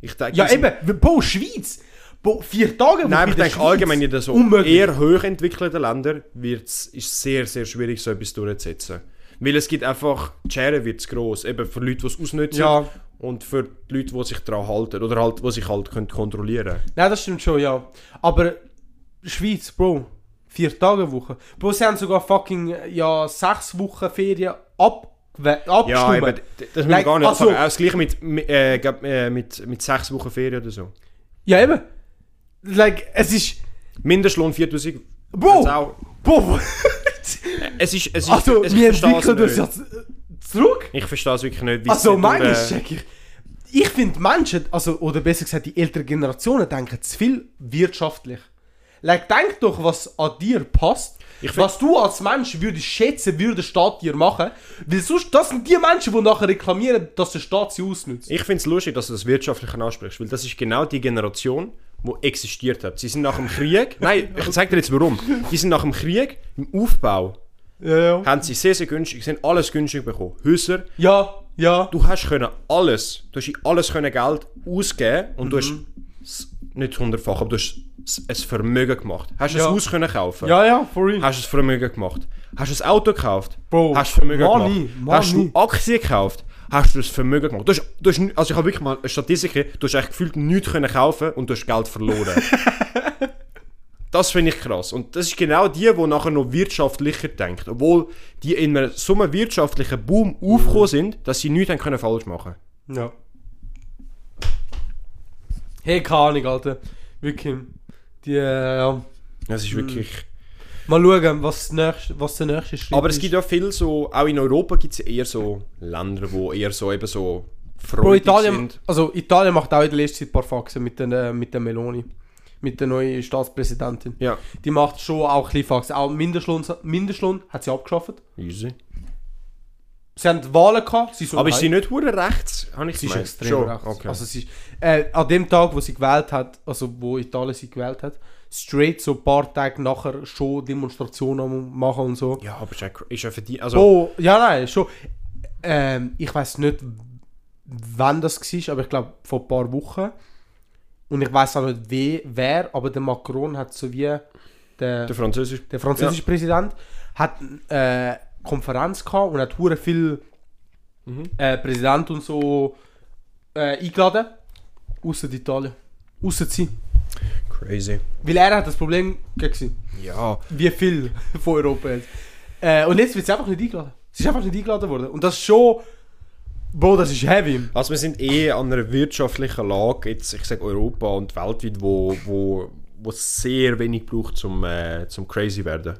Ich denke, Ja, eben, Bo, Schweiz, Bo, vier Tage Nein, aber ich denke Schweiz. allgemein in den so Unmöglich. eher hochentwickelten Ländern wird's, ist es sehr, sehr schwierig, so etwas durchzusetzen. Weil es gibt einfach, die Schere wird zu gross, eben für Leute, die es ausnutzen Ja. und für die Leute, die sich daran halten oder halt, die sich halt können kontrollieren Nein, das stimmt schon, ja. Aber Schweiz, Bro, vier Tage Woche. Bro, sie haben sogar fucking, ja, sechs Wochen Ferien Ja, abgestimmt. eben, d- das müssen Like, gar nicht also- anfangen. Auch das gleiche mit, mit, äh, äh, mit, mit sechs Wochen Ferien oder so. Ja, eben. Like, es ist... Mindestlohn 4000. Bro! Bro! Es ist, es ist, also, es, wir ich entwickeln das jetzt äh, zurück. Ich verstehe es wirklich nicht. wie Also, manchmal durch- check ich... Ich finde, Menschen, also, oder besser gesagt, die älteren Generationen denken zu viel wirtschaftlich. Like, denk doch, was an dir passt. Was du als Mensch würdest schätzen, würde der Staat dir machen. Weil sonst, das sind die Menschen, die nachher reklamieren, dass der Staat sie ausnutzt. Ich finde es lustig, dass du das Wirtschaftliche ansprichst, weil das ist genau die Generation, die existiert hat. Sie sind nach dem Krieg, nein, ich zeige dir jetzt warum. Die sind nach dem Krieg im Aufbau, Ja, ja. haben sie sehr, sehr günstig, sie haben alles günstig bekommen. Häuser, Ja, ja. du hast können alles, du hast in alles können Geld ausgeben und du hast es nicht hundertfach, aber du hast ein Vermögen gemacht. Hast du Ja. ein Haus können kaufen? Ja, ja, for real. Hast du ein Vermögen gemacht? Hast du ein Auto gekauft? Bro, hast du Vermögen Money, gemacht? Money. Hast du Aktien gekauft? Hast du das Vermögen gemacht? Du hast, du hast, also ich habe wirklich mal eine Statistik, du hast eigentlich gefühlt nichts können kaufen und du hast Geld verloren. das finde ich krass. Und das ist genau die, die nachher noch wirtschaftlicher denkt. Obwohl die in einem so einem wirtschaftlichen Boom aufgekommen sind, dass sie nichts haben können falsch machen Ja. Hey, keine Ahnung, Alter. Wirklich. Die, äh, ja. Das ist wirklich... Mal schauen, was, nächste, was der nächste Schritt Aber es gibt ja viel so, auch in Europa gibt es eher so Länder, wo eher so eben so freudig Italien, sind. also Italien macht auch in der letzten Zeit ein paar Faxen mit, den, äh, mit der Meloni. Mit der neuen Staatspräsidentin. Ja, Die macht schon auch ein bisschen Faxen. Auch Mindestlohn, Mindestlohn hat sie abgeschafft. easy. Sie haben Wahlen gehabt. Sie Aber ist sie nicht hure rechts? Habe ich Sie ist extrem Schon, rechts. Okay. Also sie ist, äh, an dem Tag, wo sie gewählt hat, also wo Italien sie gewählt hat, straight so ein paar Tage nachher schon Demonstrationen machen und so. ja, aber ist ja, ist ja für die. Also, Oh, ja nein, schon. Ähm, ich weiß nicht, wann das war, aber ich glaube vor ein paar Wochen. Und ich weiß auch nicht wie, wer, aber der Macron hat so wie der, Der Französisch. der französische Präsident hat eine äh, Konferenz gehabt und hat hure viel Mhm. äh, Präsident und so äh, eingeladen. Außer Italien. Außer sie. Crazy. Weil er hat das Problem sie. Ja. Wie viel von Europa jetzt. Äh, und jetzt wird sie einfach nicht eingeladen. Sie ist einfach nicht eingeladen worden. Und das ist schon. Bro, das ist heavy. Also wir sind eh an einer wirtschaftlichen Lage, jetzt, ich sage Europa und weltweit, wo, wo, wo es sehr wenig braucht zum, äh, zum crazy werden.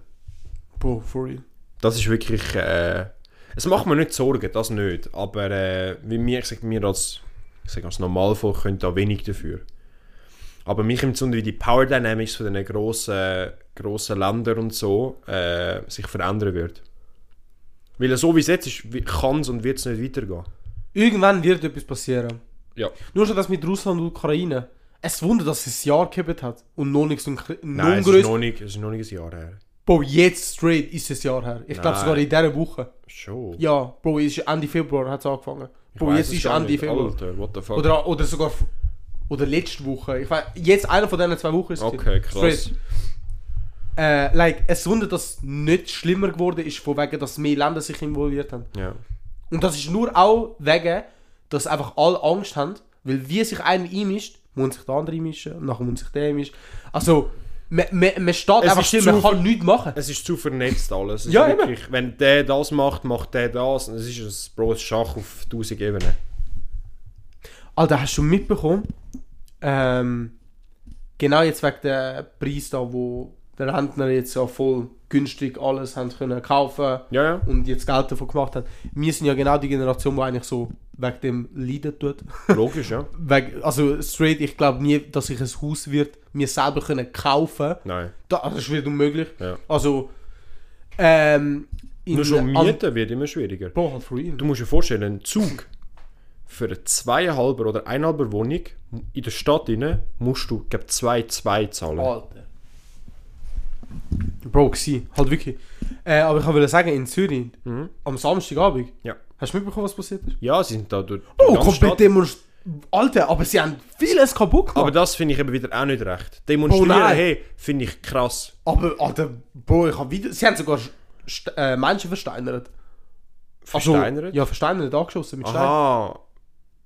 Bro, for real. Das ist wirklich. Äh, es macht mir nicht Sorgen, das nicht. Aber äh, wie mir, ich sag, wir als, ich sag, als Normalvolk können da wenig dafür. Aber mich wie die Power Dynamics von den grossen, grossen Ländern und so äh, sich verändern wird. Weil so wie es jetzt ist, kann es und wird es nicht weitergehen. Irgendwann wird etwas passieren. Ja. Nur schon das mit Russland und Ukraine. Es Wunder, dass es ein Jahr gehabt hat und noch nichts und Nein, es ist, noch nicht, es ist noch nicht ein Jahr her. Bro, jetzt straight ist es ein Jahr her. Ich glaube sogar in dieser Woche. Schon. Ja, Bro, es ist Ende Februar hat es angefangen. Bro, jetzt es ist Ende. Februar. Alter, what the fuck. Oder, oder sogar. Oder letzte Woche. Ich weiß, jetzt einer von diesen zwei Wochen ist es. okay, krass. Äh, like, es Wunder, dass es nicht schlimmer geworden ist, von wegen, dass mehr Länder sich involviert haben. Ja. Und das ist nur auch wegen, dass einfach alle Angst haben, weil wie sich einer einmischt, muss sich der andere einmischen, und nachher muss sich der einmischen. Also, man, man, man steht Es einfach still, man kann nichts machen. Es ist zu vernetzt alles. Es Ja, wirklich, wenn der das macht, macht der das. Und Es ist ein Bro, Schach auf 1000 Ebenen. Alter, hast du mitbekommen? Ähm, genau jetzt wegen der Preis da, wo der Rentner jetzt ja voll günstig alles haben können kaufen Ja, ja. und jetzt Geld davon gemacht hat. Wir sind ja genau die Generation, die eigentlich so wegen dem leiden tut. Logisch, ja. Wegen, also straight, ich glaube nie, dass ich ein Haus wird mir selber können kaufen. Nein. Da, also das wird unmöglich. Ja. Also ähm, in Nur schon Mieten wird immer schwieriger. Bro, halt. Du musst dir vorstellen, ein Zug für eine zweieinhalber oder eineinhalber Wohnung in der Stadt rein, musst du, glaube zwei, zwei zahlen. Alter. Bro, gsi, halt wirklich. Äh, aber ich wollte sagen, in Zürich, Mhm. am Samstagabend, Ja. hast du mitbekommen, was passiert ist? Ja, sie sind da durch. Oh, komplett demonstriert. Alter, aber sie haben vieles kaputt gemacht. Aber das finde ich eben wieder auch nicht recht. Demonstrieren, Oh hey, finde ich krass. Aber, Alter, Bro, ich hab wieder. Sie haben sogar St äh, Menschen versteinert. Also, Versteinert? ja, versteinert angeschossen mit Stein. Aha.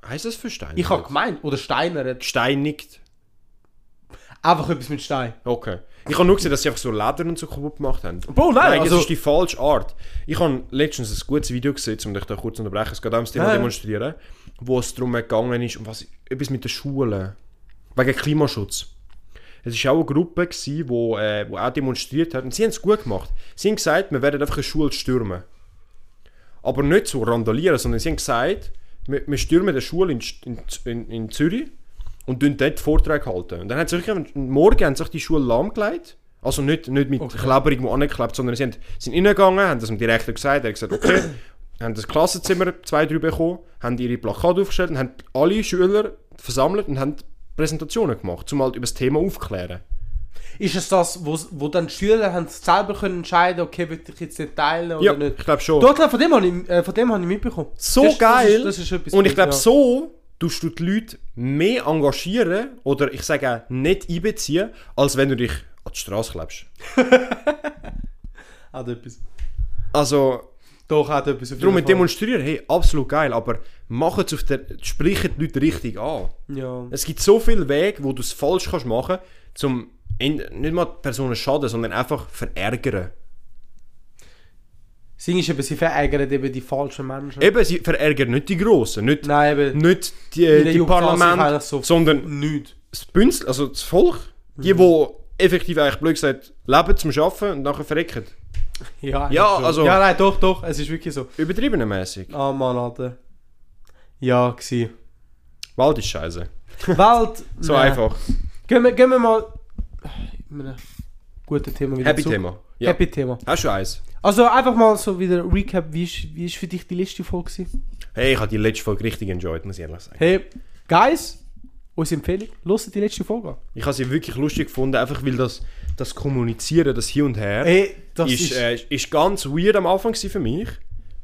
Heißt das versteinert? Ich habe gemeint, oder steinert. Gesteinigt. Einfach etwas mit Stein. Okay. Ich habe nur gesehen, dass sie einfach so Leder und so kaputt gemacht haben. Bro, nein, das also- ist die falsche Art. Ich habe letztens ein gutes Video gesehen, um dich da kurz zu unterbrechen. Es geht auch ums Thema. Demonstrieren, wo es darum gegangen ist, um was, etwas mit den Schulen. Wegen Klimaschutz. Es war auch eine Gruppe, die wo, äh, wo auch demonstriert hat. Und sie haben es gut gemacht. Sie haben gesagt, wir werden einfach eine Schule stürmen. Aber nicht so randalieren, sondern sie haben gesagt, wir, wir stürmen eine Schule in, in, in, in Zürich und tun dort Vorträge halten. Und dann haben sich, Morgen haben sich die Schule lahmgelegt. Also nicht, nicht mit Okay. Kleber irgendwo angeklebt, sondern sie haben, sind reingegangen, haben das dem Direktor gesagt, er hat gesagt, okay, haben das Klassenzimmer zwei, drei bekommen, haben ihre Plakate aufgestellt und haben alle Schüler versammelt und haben Präsentationen gemacht, um halt über das Thema aufzuklären. Ist es das, wo, wo dann die Schüler haben selber können entscheiden okay, will ich jetzt nicht teilen oder Ja, nicht? ich glaube schon. Dort, von dem habe ich, äh, von dem habe ich mitbekommen. so Das geil. Das ist, das ist und ich glaube, so tust du die Leute mehr engagieren oder ich sage auch nicht einbeziehen, als wenn du dich an die Straße klebst. Hat etwas. Also, Doch, hat etwas. darum mit demonstrieren, hey, absolut geil, aber mach es auf der, sprechen die Leute richtig an. Ja. Es gibt so viele Wege, wo du es falsch kannst machen, zum in- nicht mal die Personen schaden, sondern einfach verärgern. Ding ist eben, sie verärgern eben die falschen Menschen. Eben, sie verärgern nicht die Grossen, nicht, Nein, eben. nicht die, die eigentlich so sondern Nichts. das Bünzel, also das Volk, die, die effektiv eigentlich blöd gesagt leben zum Arbeiten und nachher verrecken. Ja, Ja, schon. also- Ja, nein, doch, doch. Es ist wirklich so. Übertriebenermäßig. Ah, Mann, Alter. Ja, gsi. Wald ist scheiße. Welt. So nein. einfach. Gehen wir, gehen wir mal. Mit einem guten Thema wieder Happy zurück. Thema. Ja. Happy Thema. Hast du eins? Also einfach mal so wieder Recap, wie ist, wie ist für dich die letzte Folge gewesen? Hey, ich habe die letzte Folge richtig enjoyed, muss ich ehrlich sagen. Hey, Guys, unsere Empfehlung, hört die letzte Folge an. Ich habe sie wirklich lustig gefunden, einfach weil das, das Kommunizieren, das Hier und Her, Hey, ist, ist... äh, ist ganz weird am Anfang für mich.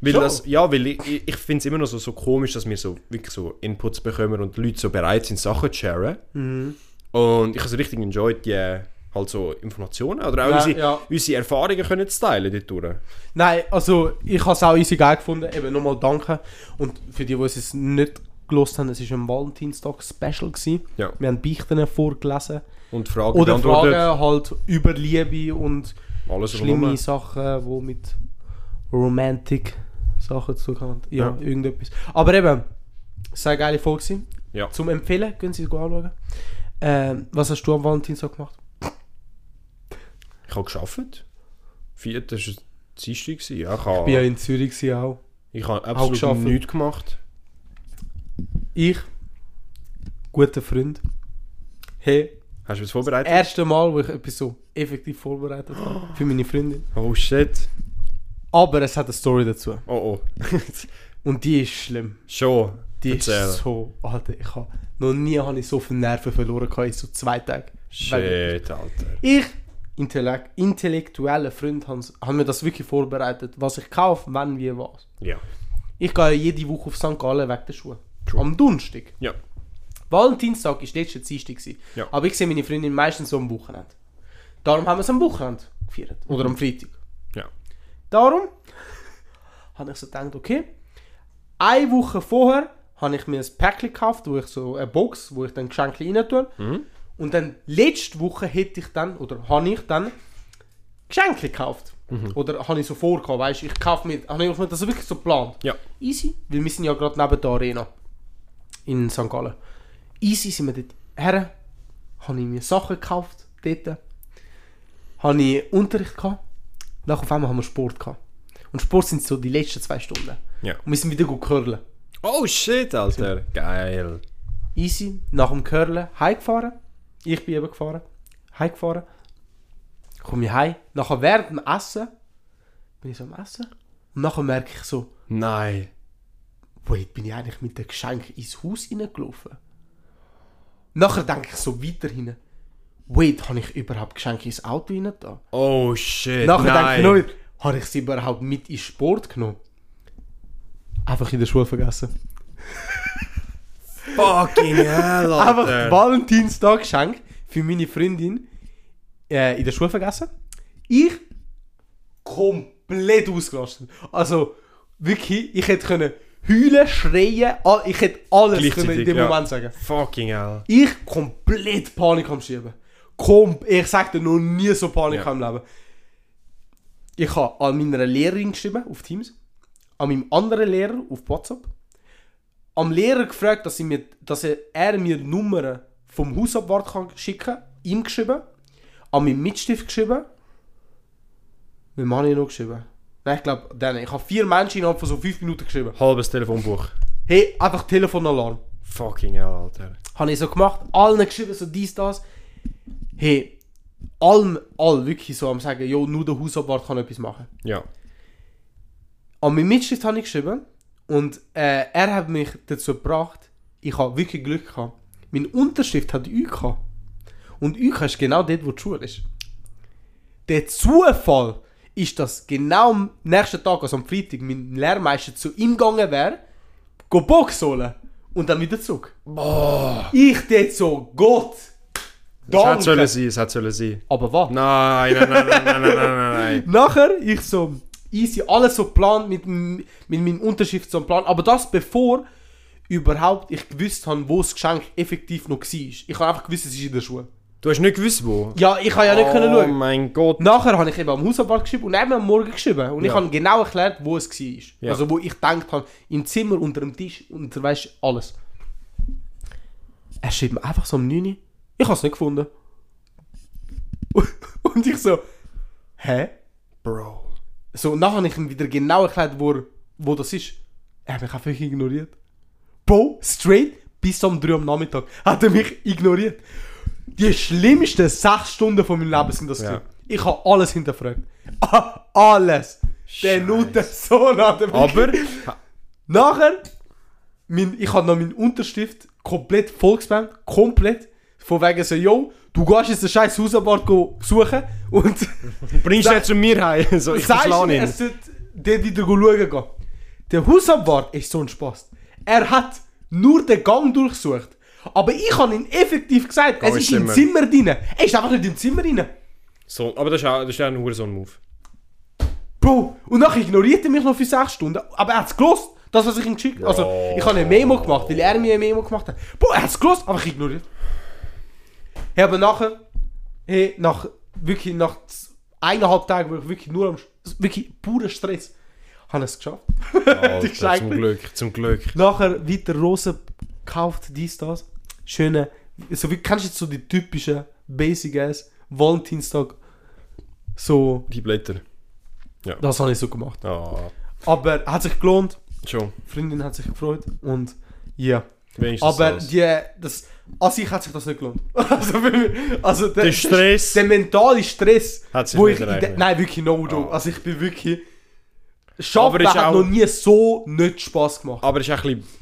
Weil Schon? das, ja, weil ich, ich, ich finde es immer noch so, so komisch, dass wir so wirklich so Inputs bekommen und Leute so bereit sind, Sachen zu sharen. Mhm. Und ich habe so richtig enjoyed, die halt so Informationen oder auch Ja, unsere, ja. unsere Erfahrungen können zu teilen dort durch. Nein, also ich habe es auch easy geil gefunden. Eben nochmal danke. Und für die, die es nicht gelost haben, es war ein Valentinstag-Special. Ja. Wir haben Beichten vorgelesen. Und Fragen Oder. Fragen halt über Liebe und Alles schlimme rundum. Sachen, die mit Romantic Sachen zu tun haben. Ja, Ja. irgendetwas. Aber eben, es war eine geile Folge. Ja. Zum Empfehlen, können Sie es anschauen. Ähm, was hast du am Valentinstag gemacht? Ich habe geschafft. Vierte war Dienstag. gewesen. Ja, ich Ich bin ja habe, in Zürich gewesen auch. ich habe absolut geschafft. nichts gemacht. Ich, guter Freund, hey, Hast du was vorbereitet? erste Mal, wo ich etwas so effektiv vorbereitet habe für meine Freundin. Oh shit. Aber es hat eine Story dazu. Oh oh. Und die ist schlimm. Schon. Die Erzähl. ist so, Alter, ich habe noch nie habe ich so viele Nerven verloren in so zwei Tagen. Shit, Alter. Ich, Intellekt, intellektueller Freund, haben mir das wirklich vorbereitet, was ich kaufe, wann, wie, was. Ja. Ich gehe jede Woche auf St. Gallen wegen der Schuhe. True. Am Donnerstag. Ja. Valentinstag war letzte Dienstag. Ja. Aber ich sehe meine Freundin meistens so am Wochenende. Darum haben wir es am Wochenende gefeiert. Oder am Freitag. Ja. Darum habe ich so gedacht, okay, eine Woche vorher habe ich mir ein Päckchen gekauft, wo ich so eine Box, wo ich dann Geschenke rein tue. Mhm. Und dann letzte Woche hätte ich dann, oder habe ich dann Geschenke gekauft. Mhm. Oder habe ich so vorgehabt, weißt du, ich kaufe mir, habe ich mir das wirklich so geplant. Ja. Easy, weil wir sind ja gerade neben der Arena in St. Gallen. Easy sind wir dort her, habe ich mir Sachen gekauft, dort. Habe ich Unterricht gehabt, nach auf einmal haben wir Sport gehabt. Und Sport sind so die letzten zwei Stunden. Ja. Und wir sind wieder gut curlen. Oh shit, Alter. Geil. Easy, nach dem Curlen heimgefahren. Ich bin eben gefahren. Heimgefahren. Komme ich heim. Nachher während dem Essen bin ich so am Essen. Und nachher merke ich so, Nein. wait, bin ich eigentlich mit dem Geschenk ins Haus reingelaufen? Nachher denke ich so weiter hin. Wait, habe ich überhaupt Geschenke ins Auto rein da? Oh shit. Nachher nein. denke ich neu, habe ich sie überhaupt mit ins Sport genommen? Einfach in der Schule vergessen. Fucking hell, Alter. Einfach Valentinstag Geschenk für meine Freundin äh, in der Schule vergessen. Ich komplett ausgerastet. Also wirklich, ich hätte können heulen, schreien, all- ich hätte alles können in dem ja. Moment sagen. Fucking hell. Ich komplett Panik am Schieben. Kom ich sag dir noch nie so Panik Ja. im Leben. Ich habe an meiner Lehrerin geschrieben auf Teams, an meinem anderen Lehrer auf WhatsApp, am Lehrer gefragt, dass, sie mir, dass er, mir Nummern vom Hausabwart kann schicken kann, ihm geschrieben, an meinem Mitstift geschrieben, mit Mann ich noch geschrieben. Nein, ich glaube. Ich habe vier Menschen innerhalb von so fünf Minuten geschrieben. Halbes Telefonbuch. Hey, einfach Telefonalarm. Fucking hell, Alter. Habe ich so gemacht, allen geschrieben, so dies, das. Hey, allem, all wirklich so am sagen, jo, nur der Hausabwart kann etwas machen. Ja. An meinem Mitschrift habe ich geschrieben und äh, er hat mich dazu gebracht, ich habe wirklich Glück gehabt. Mein Unterschrift hat gehabt. Und Ü ist genau dort, wo die Schule ist. Der Zufall ist, dass genau am nächsten Tag, also am Freitag, mein Lehrmeister zu ihm gegangen wäre, go Box holen und dann wieder zurück. Boah. Ich dort so, Gott, Es hat sollen danke. sein, es hat sollen sein. Aber was? Nein, nein, nein, nein, nein, nein, nein, nein. Nachher, ich so, easy, alles so geplant, mit, mit meinem Unterschrift so Plan. Aber das bevor überhaupt ich gewusst habe, wo das Geschenk effektiv noch war. Ich habe einfach gewusst, es ist in der Schule. Du hast nicht gewusst, wo? Ja, ich habe ja nicht können Oh schauen. mein Gott. Nachher habe ich eben am Hausabwart geschrieben und eben am Morgen geschrieben. Und ich Ja. habe genau erklärt, wo es war. Ja. Also wo ich gedacht habe, im Zimmer, unter dem Tisch, unter weißt alles. Er schreibt mir einfach so um 9 Uhr, ich habe es nicht gefunden. Und ich so, hä? Bro. So, dann habe ich ihm wieder genau erklärt, wo, wo das ist. Er hat mich einfach ignoriert. Bro, straight bis um 3 Uhr am Nachmittag hat er mich ignoriert. Die schlimmsten 6 Stunden von meinem Leben sind das. Ja. Ich habe alles hinterfragt. Alles. Der Scheiße. Nutte Sohn hat er mich- Aber, Nachher, mein, ich habe noch meinen Unterstift komplett vollgespammt. Komplett. Von wegen so, yo, du gehst jetzt den scheiß Hausabwart go besuchen und bringst du jetzt zu mir heim? So, ich sagst verschlage ihn. er sollte dort wieder schauen gehen. Der Hausabwart ist so ein Spaß. Er hat nur den Gang durchsucht. Aber ich habe ihm effektiv gesagt, es ist im Zimmer drin. Er ist einfach nicht im Zimmer drin. So, aber das ist auch, das ist auch ein Hurensohn-Move. Bro, und nachher ignoriert er mich noch für 6 Stunden. Aber er hat es gelost. Das, was ich ihm geschickt habe. Also, ich habe eine Memo gemacht, weil er mir eine Memo gemacht hat. Bro, er hat es gelost, aber ich ignoriert. Hey, aber nachher, hey, nach, wirklich nach eineinhalb Tagen, wo ich wirklich nur am, wirklich purer Stress, habe ich es geschafft. Alter, Geschenke. zum Glück, zum Glück. Nachher weiter Rosen gekauft, dies, das. Schöne, so wie, kennst du jetzt so die typischen Basic-Ass Valentinstag, so, Die Blätter. das habe ich so gemacht. Ah, Aber hat sich gelohnt, schon. die Freundin hat sich gefreut und ja. Wenigstens Aber die, das, an sich hat sich das nicht gelohnt. also, mich- also der, Der Stress der mentale Stress, hat sich wo nicht ich, nein, wirklich no joke. Ah. Also ich bin wirklich, Schaffen hat auch- noch nie so nicht Spaß gemacht. Aber es ist auch ein bisschen...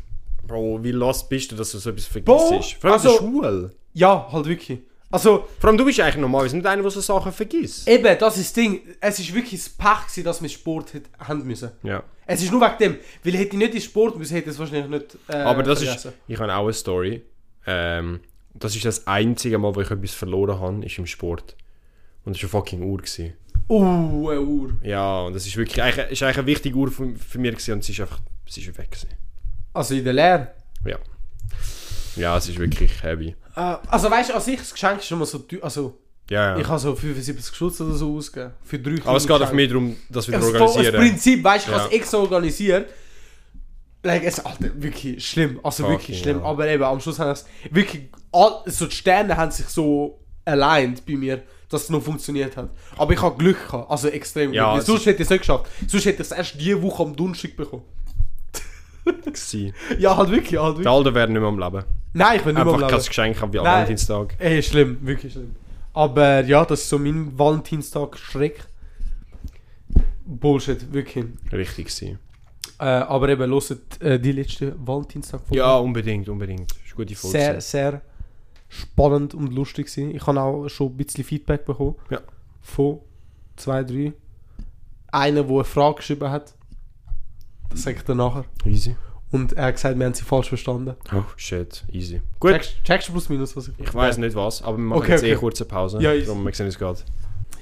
Bro, wie lost bist du, dass du so etwas vergisst? Vor allem also- Schule. Ja, halt wirklich. Also, Vor allem du bist eigentlich normalerweise nicht einer, der so Sachen vergisst. Eben, das ist das Ding. Es ist wirklich das Pech, gewesen, dass wir Sport hat, haben müssen. Ja. Es ist nur wegen dem. Weil hätte ich nicht in Sport müssen, hätte ich es wahrscheinlich nicht äh, Aber das vergessen. ist... Ich habe auch eine Story. Ähm, das ist das einzige Mal, wo ich etwas verloren habe, ist im Sport. Und das war eine fucking Uhr. Gewesen. Uh, eine Uhr. Ja, und das ist wirklich... Eigentlich, ist eigentlich eine wichtige Uhr für, für mich gewesen, und sie ist einfach... Sie ist weg gewesen. Also in der Lehre. Ja. Ja, es ist wirklich heavy. Äh, also weißt du, an sich das Geschenk ist schon mal so teuer. Also, Ja, ja. ich habe so 75 Schutz oder so ausgegeben. Für drei Aber es geht Geschenke. mich darum, dass wir das das, das organisieren. Prinzip, weißt du, ich Ja. habe es extra organisiert. Like, es, Alter, wirklich schlimm. Also Fucking wirklich schlimm. hell. Aber eben, am Schluss haben es wirklich. All, so die Sterne haben sich so aligned bei mir, dass es noch funktioniert hat. Aber ich habe Glück gehabt. Also extrem Glück. Ja, es sonst ist- hätte ich es nicht geschafft. Sonst hätte ich es erst diese Woche am Donnerstag bekommen. Ja, halt wirklich, halt Die wirklich. Alten werden nicht mehr am Leben. Nein, ich bin nicht mehr Einfach am kein Leben. Geschenk haben wie am. Valentinstag. Ey, schlimm, wirklich schlimm. Aber ja, das ist so mein Valentinstag-Schreck. Bullshit, wirklich. Richtig gewesen. Äh, aber eben, hört äh, die letzte valentinstag Ja, unbedingt, unbedingt. Das ist eine gute Folge. Sehr, sehr spannend und lustig gewesen. Ich habe auch schon ein bisschen Feedback bekommen. Ja. Von zwei, drei. Einer, der eine Frage geschrieben hat. Das sage ich dir nachher. Easy. Und er hat gesagt, wir haben sie falsch verstanden. Oh, shit. Easy. Gut. Checkst, checkst du plus minus, was ich Ich weiß nicht was, aber wir machen Okay, jetzt eh okay. eine kurze Pause. Ja, easy. Darum, wir sehen uns gerade.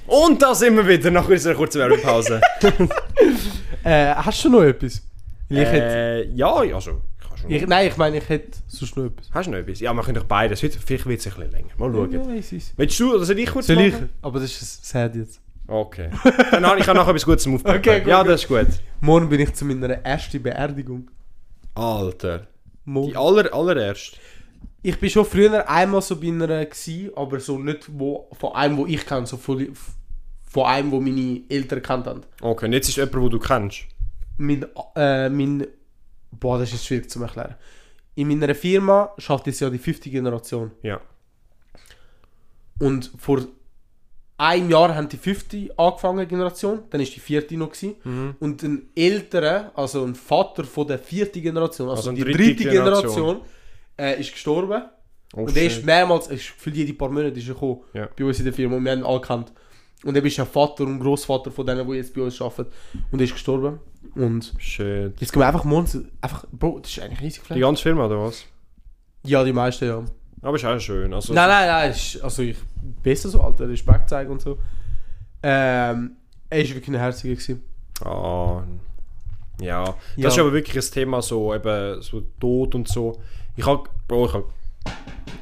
Und da sind wir wieder nach unserer kurzen Werbepause. Äh, hast du noch etwas? Weil ich hätte, äh, ja, also, ich kann schon ich, nein, ich meine, ich hätte sonst noch etwas. Hast du noch etwas? Ja, wir können doch beides. Heute, vielleicht wird es ein bisschen länger. Mal schauen. Ja, ich's. Willst du oder soll ich kurz Soll ich? machen? Aber das ist sad jetzt. Okay. Dann habe ich habe nachher etwas Gutes zum Aufpacken. Okay, gut, ja, das ist gut. Morgen bin ich zu meiner ersten Beerdigung. Alter. Morgen. Die aller, allererst. Ich bin schon früher einmal so bei einer gsi, aber so nicht wo, von einem, wo ich kenne, so von, von einem, wo meine Eltern kennt haben. Okay, und jetzt ist jemand, den du kennst. Mein, äh, mein, boah, das ist schwierig zu erklären. In meiner Firma schafft es ja die fünfte Generation. Ja. Und vor einem Jahr haben die fünfte angefangen Generation, dann ist die vierte noch gewesen. Mhm. Und ein älterer, also ein Vater von der vierten Generation, also, Also die dritte dritte Generation, Generation. äh, ist gestorben. Oh, und er ist mehrmals, ist für jede paar Monate ist er gekommen, Ja. bei uns in der Firma und wir haben ihn alle gekannt. Und er ist ja Vater und Großvater von denen, die jetzt bei uns arbeiten. Und er ist gestorben. Und Shit. jetzt gehen wir einfach morgens, einfach, Bro, das ist eigentlich riesig Die ganze Firma, oder was? Ja, die meisten ja. Aber ist auch schön. Also, Nein, nein, nein, ist, also ich, besser so, Alter, Respekt zeigen und so. Ähm, er ist wirklich ein Herziger gewesen. Ah, ja. Das Ja. ist aber wirklich ein Thema, so eben so Tod und so. Ich habe, Bro, ich habe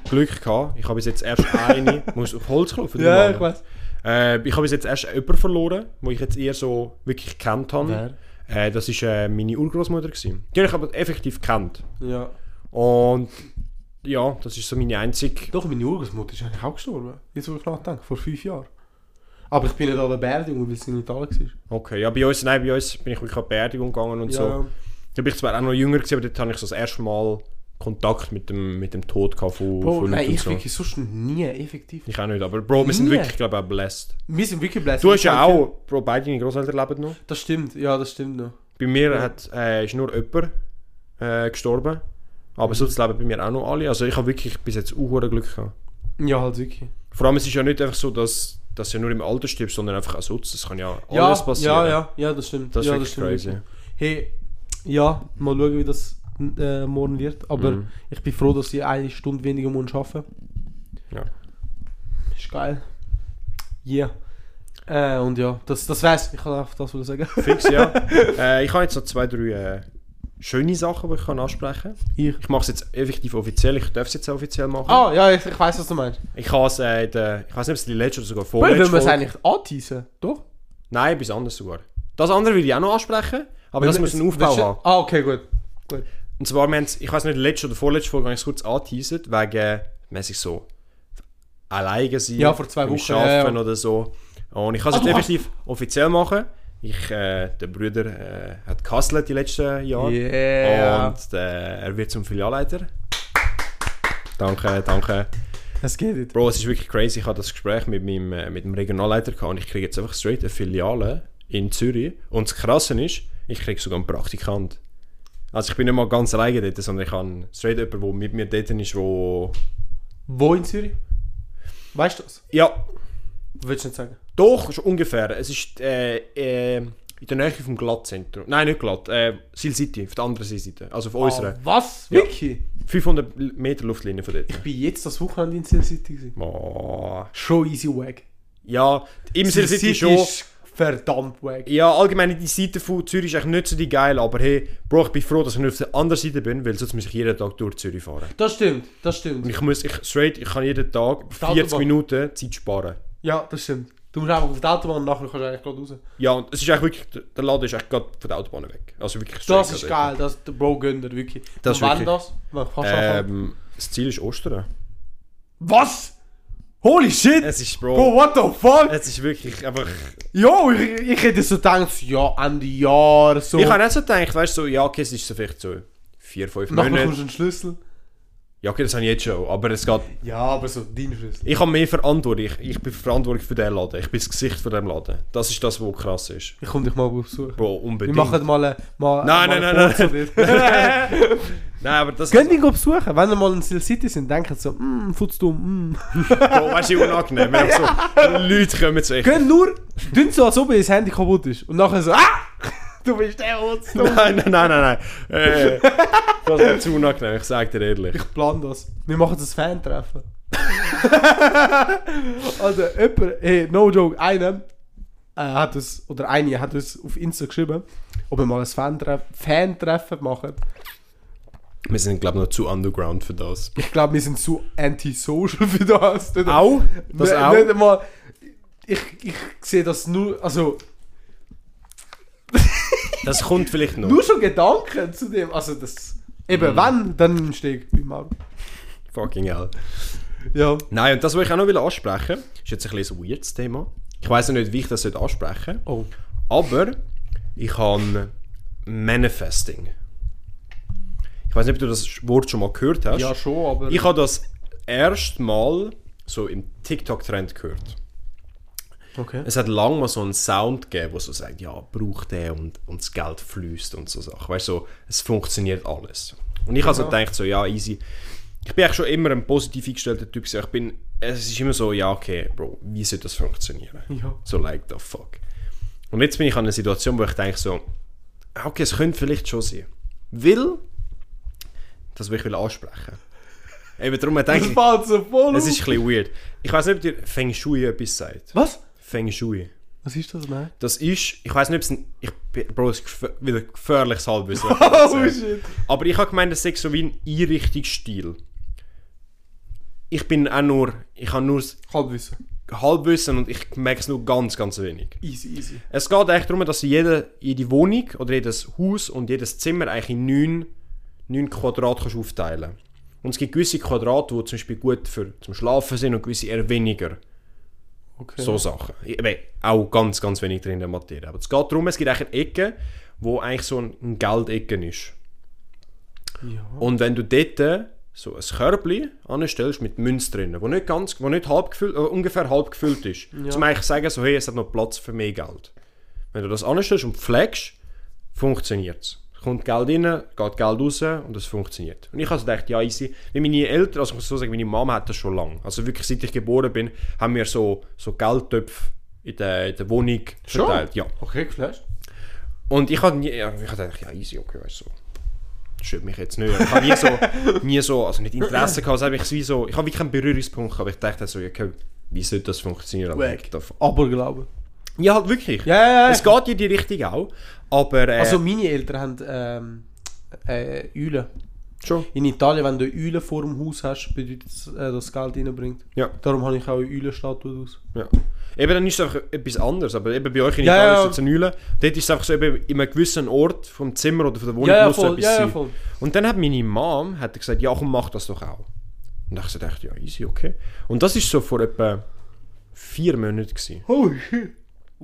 Glück gehabt. Ich habe bis jetzt erst eine, muss auf Holz klopfen. du Mann. weiß. Äh, ich habe jetzt erst jemanden verloren, wo ich jetzt eher so wirklich gekannt habe. Äh, das war äh, meine Urgroßmutter. Die habe ich aber effektiv gekannt. Ja. Und ja, das ist so meine einzige. Doch, meine Urgroßmutter ist eigentlich auch gestorben. Jetzt, wo ich nachdenke, vor fünf Jahren. Aber ich bin nicht an der Beerdigung, weil es in Italien war. Okay, ja, bei uns, nein, bei uns bin ich wirklich an die Beerdigung gegangen und so. Ja. Da bin ich zwar auch noch jünger gewesen, aber dort habe ich so das erste Mal Kontakt mit dem, mit dem Tod von, Bro, von nein, ich so. wirklich sonst nie effektiv. Ich auch nicht, aber Bro, wir sind Nie. wirklich, glaube ich, auch blessed. Wir sind wirklich blessed. Du hast ja auch, Bro, beide deine Großeltern leben noch. Das stimmt, ja, das stimmt noch. Bei mir Ja. hat, äh, ist nur jemand äh, gestorben. Aber Mhm. sonst leben bei mir auch noch alle. Also ich habe wirklich bis jetzt auch Glück gehabt. Ja, halt wirklich. Vor allem, es ist ja nicht einfach so, dass, dass du nur im Alter stirbst, sondern einfach auch sonst. Das kann ja Ja, alles passieren. Ja, ja, ja, das stimmt. Das ist ja, wirklich crazy. wirklich. Hey, Ja, mal schauen, wie das äh, morgen wird. Aber Mhm. ich bin froh, dass ich eine Stunde weniger muss arbeiten Ja. Ist geil. Yeah. Äh, und ja, das, das wär's. Ich kann einfach das wohl sagen. Fix, ja. äh, ich habe jetzt noch zwei, drei äh, schöne Sachen, die ich kann ansprechen kann. Ich. Ich mache es jetzt effektiv offiziell, ich darf es jetzt auch offiziell machen. Ah, ja, ich, ich weiß, was du meinst. Ich habe es, äh, der, ich weiß nicht, ob es die letzte oder sogar vorletzte wir es eigentlich anteasen, doch? Nein, etwas anderes sogar. Das andere will ich auch noch ansprechen, aber das muss einen Aufbau haben. Ah, okay, gut. gut. Und zwar, wir ich weiß nicht, letzte oder vorletzte Folge habe ich es kurz angeteasert, wegen, mäßig so, alleine sein, Ja, vor zwei Wochen, Arbeiten ja, ja. oder so. Und ich kann es hast- effektiv offiziell machen. Ich, äh, der Bruder äh, hat gehustelt die letzten Jahre. Yeah. Und äh, er wird zum Filialleiter. Danke, danke. Es geht nicht. Bro, es ist wirklich crazy. Ich hatte das Gespräch mit, meinem, äh, mit dem Regionalleiter gehabt und ich kriege jetzt einfach straight eine Filiale in Zürich. Und das Krasse ist, ich kriege sogar einen Praktikant. Also ich bin nicht mal ganz alleine dort, sondern ich habe straight jemanden, der mit mir dort ist, wo... Wo in Zürich? Weißt du das? Ja, Willst du nicht sagen? doch, schon ungefähr. Es ist äh, äh, in der Nähe vom Glattzentrum. Nein, nicht Glatt. Äh, Seal City, auf der anderen Seite. Also auf unserer. Ah, was? Ja. Wirklich? 500 Meter Luftlinie von dort. Ich bin jetzt das Wochenende in Seal City. gewesen. Oh. Schon easy wack. Ja, im Seal City schon. ist verdammt wack. Ja, allgemein die Seite von Zürich ist nicht so die geil, aber hey, Bro, ich bin froh, dass ich nicht auf der anderen Seite bin, weil sonst muss ich jeden Tag durch Zürich fahren. Das stimmt, das stimmt. Und ich muss, ich, straight, ich kann jeden Tag der 40 Autobahn. Minuten Zeit sparen. Ja, das stimmt. Du musst einfach auf die Autobahn und nachher kannst du eigentlich gerade raus. Ja, und es ist eigentlich wirklich, der- Laden ist eigentlich gerade von der Autobahn weg. Also wirklich Das ist geil, das der Bro gönnt wirklich. Das ist und wann wirklich- das? Ähm, das Ziel ist Ostern. Was? Holy shit! Es ist, Bro, Bro, what the fuck? es ist wirklich einfach... Jo, ich, ich hätte so gedacht, ja, Ende Jahr, so. Ich habe nicht so gedacht, weißt du, so, ja, okay, es ist so vielleicht so vier, fünf nachher Monate. kommst du einen Schlüssel. Ja, okay, das habe ich jetzt schon, aber es geht... Ja, aber so dein Schlüssel. Ich habe mehr Verantwortung. Ich, ich bin verantwortlich für den Laden. Ich bin das Gesicht von dem Laden. Das ist das, was krass ist. Ich komme dich mal besuchen. Bro, Wir unbedingt. machen mal eine... Mal, Nein, mal nein, nein, Portion dort. Nein, aber das... Gehen die besuchen, wenn wir mal in Steel City sind, denken sie so, mm, Futzdumm, mm. Bro, weißt du, wie unangenehm. Wenn so Leute kommen zu euch. Gehen nur, tun so, als ob ihr das Handy kaputt ist. Und nachher so, ah! Du bist der Futzdumm. Nein, nein, nein, nein, nein. Äh, das ist zu unangenehm, ich sag dir ehrlich. Ich plan das. Wir machen das Fan-Treffen. also, jemand, hey, no joke, einer äh, hat uns, oder eine hat uns auf Insta geschrieben, ob wir mal ein Fan-Treff- Fan-Treffen machen. Wir sind, glaube ich, noch zu underground für das. Ich glaube, wir sind zu anti-social für das. Nicht- Auch? Das nicht, auch? Nicht einmal, ich, ich sehe das nur, also, Das kommt vielleicht noch. nur schon Gedanken zu dem, also das, eben, wenn, dann stehe ich beim Auto. Fucking hell. Ja. Nein, und das, was ich auch noch will ansprechen ist jetzt ein bisschen ein weirdes Thema. Ich weiß noch nicht, wie ich das ansprechen Oh. Aber ich habe Manifesting. Ich weiß nicht, ob du das Wort schon mal gehört hast. Ja, schon, aber... Ich habe das erst mal so im TikTok-Trend gehört. okay. Es hat lange mal so einen Sound gegeben, wo so sagt, ja, braucht der und, und das Geld fließt und so Sachen. Weißt du, so, es funktioniert alles. Und ich habe so gedacht, so, ja, easy. Ich bin eigentlich schon immer ein positiv eingestellter Typ. Ich bin, es ist immer so, ja, okay, Bro, wie soll das funktionieren? Ja. So like the fuck. Und jetzt bin ich an einer Situation, wo ich denke so, okay, es könnte vielleicht schon sein. Will, das will ich will ansprechen. Eben darum denke Das ich, fällt so voll es ist ein bisschen weird. Ich weiß nicht, ob dir Feng Shui etwas sagt. Was? Feng Shui. Was ist das? Nein. Das ist, ich weiß nicht, ob es ein, ich, Bro, es ist wieder gefährliches Halbwissen. Oh shit. Aber ich habe gemeint, das sei so wie ein Einrichtungsstil. Ich bin auch nur, ich habe nur das Halbwissen. Halbwissen und ich merke es nur ganz, ganz wenig. Easy, easy. Es geht eigentlich darum, dass jede, jede Wohnung oder jedes Haus und jedes Zimmer eigentlich in neun, neun Quadrat kannst aufteilen Und es gibt gewisse Quadrate, die zum Beispiel gut für zum Schlafen sind und gewisse eher weniger. Okay. So Sachen. Ich bin auch ganz, ganz wenig drin in der Materie. Aber es geht darum, es gibt eigentlich eine Ecke, wo eigentlich so ein ein Geldecke ist. Ja. Und wenn du dort so ein Körbchen anstellst mit Münz drin, wo nicht ganz, wo nicht halb gefüllt, äh, ungefähr halb gefüllt ist, Ja. zum eigentlich sagen, so, hey, es hat noch Platz für mehr Geld. Wenn du das anstellst und pflegst, funktioniert es. Kommt Geld rein, geht Geld raus und es funktioniert. Und ich habe gedacht, ja, easy. Wie meine Eltern, also ich muss so sagen, meine Mama hat das schon lange. Also wirklich, seit ich geboren bin, haben wir so, so Geldtöpfe in der, in der Wohnung Schon? verteilt. Ja. Okay, geflasht. Und ich habe nie, ja, ich hab gedacht, ja easy, okay, weißt du, so. Das stört mich jetzt nicht. Ich habe nie so, nie so, also nicht Interesse gehabt, also ich wie so, ich habe wirklich keinen Berührungspunkt, aber ich dachte so, okay, wie sollte das funktionieren? Aber Wack. Ja, halt wirklich. Ja, ja, ja. Es geht in die Richtung auch, aber äh, Also meine Eltern haben ähm, äh, Eulen. schon. In Italien, wenn du eine Eule vor dem Haus hast, bedeutet das, äh, dass das Geld reinbringt. Ja. Darum habe ich auch eine Eulenstatue aus. Ja. Eben, dann ist es einfach etwas anderes. Aber eben bei euch in Ja, Italien ja. ist es eine Eule. Dort ist es einfach so, eben in einem gewissen Ort vom Zimmer oder von der Wohnung Ja, ja, muss voll. etwas Ja, ja, sein. voll. Und dann hat meine Mom hat gesagt, ja komm, mach das doch auch. Und ich dachte, ja, easy, okay. Und das ist so vor etwa vier Monaten gewesen. Holy shit.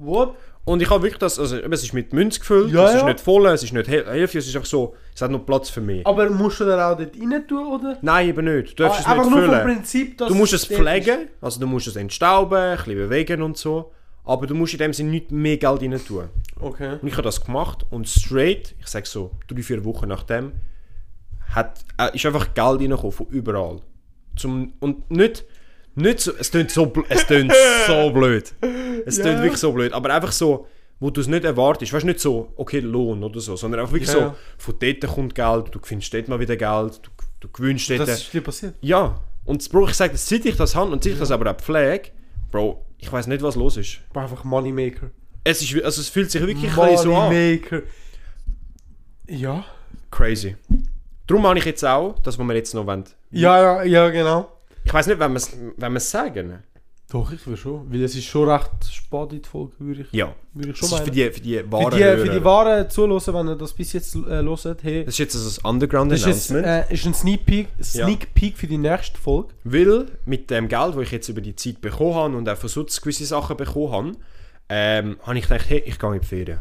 What? Und ich habe wirklich das, also es ist mit Münz gefüllt, Ja, es ist ja. nicht voll, es ist nicht Hälfte, es ist einfach so, es hat noch Platz für mich. Aber musst du dann auch dort rein tun, oder? Nein, eben nicht. Du darfst Ah, es nicht nur vom füllen. Prinzip, dass Du musst es pflegen, also du musst es entstauben, ein bisschen bewegen und so. Aber du musst in dem Sinne nicht mehr Geld rein tun. ist. Okay. Und ich habe das gemacht und straight, ich sage so, drei, vier Wochen nachdem, hat, äh, ist einfach Geld reingekommen von überall. Zum, und nicht, nicht so, es klingt so, es klingt so blöd. Es Ja. klingt wirklich so blöd, aber einfach so, wo du es nicht erwartest. Weißt du, nicht so, okay, Lohn oder so, sondern einfach wirklich Ja, so, von dort kommt Geld, du findest dort mal wieder Geld, du, du gewinnst dort. Das ist dir passiert. Ja, und Bro, ich sage, seit ich das habe und seit ich das aber auch pflege, Bro, ich weiß nicht, was los ist. War einfach Moneymaker. Es, ist, also es fühlt sich wirklich bisschen so an. Moneymaker. Ja. Crazy. Darum habe ich jetzt auch, das, was wir jetzt noch wollen. Ja, ja, ja, genau. Ich weiß nicht, wenn wir es sagen. Doch, ich will schon. Weil es ist schon recht spät in die Folge, würde ich, Ja. würde ich schon ist für meinen. die, für die Für wahren die, für Hörer. die Waren zuhören, wenn ihr das bis jetzt äh, hört, hey, Das ist jetzt also ein Underground das ist, äh, ist ein Sneak Peek, Sneak Peek für die nächste Folge. Weil mit dem Geld, das ich jetzt über die Zeit bekommen habe und auch von sonst gewisse Sachen bekommen habe, ähm, habe ich gedacht, hey, ich gehe in die Ferien.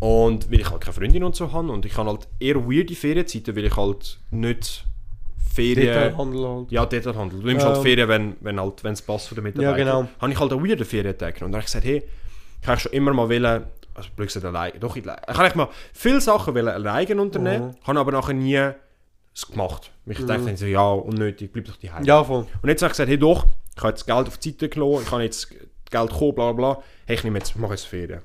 Und weil ich halt keine Freundin und so habe und ich habe halt eher weirde Ferienzeiten, weil ich halt nicht Ferien... Halt. Ja, Detailhandel. Du nimmst halt Ähm. Ferien, wenn wenn halt, es passt von den Mitarbeitern. Ja, genau. Habe ich halt einen weirden Ferientag genommen. Und dann habe ich gesagt, hey, ich habe schon immer mal wollen, also blöd gesagt, allein, doch, ich, ich habe eigentlich mal viele Sachen wollen alleine unternehmen, Mhm. habe aber nachher nie es gemacht. Ich dachte so, ja, unnötig, bleib doch die Ja, voll. Und jetzt habe ich gesagt, hey doch, ich habe jetzt Geld auf die Seite genommen, ich habe jetzt Geld bekommen, bla bla bla. Hey, ich nehme jetzt, mache jetzt Ferien.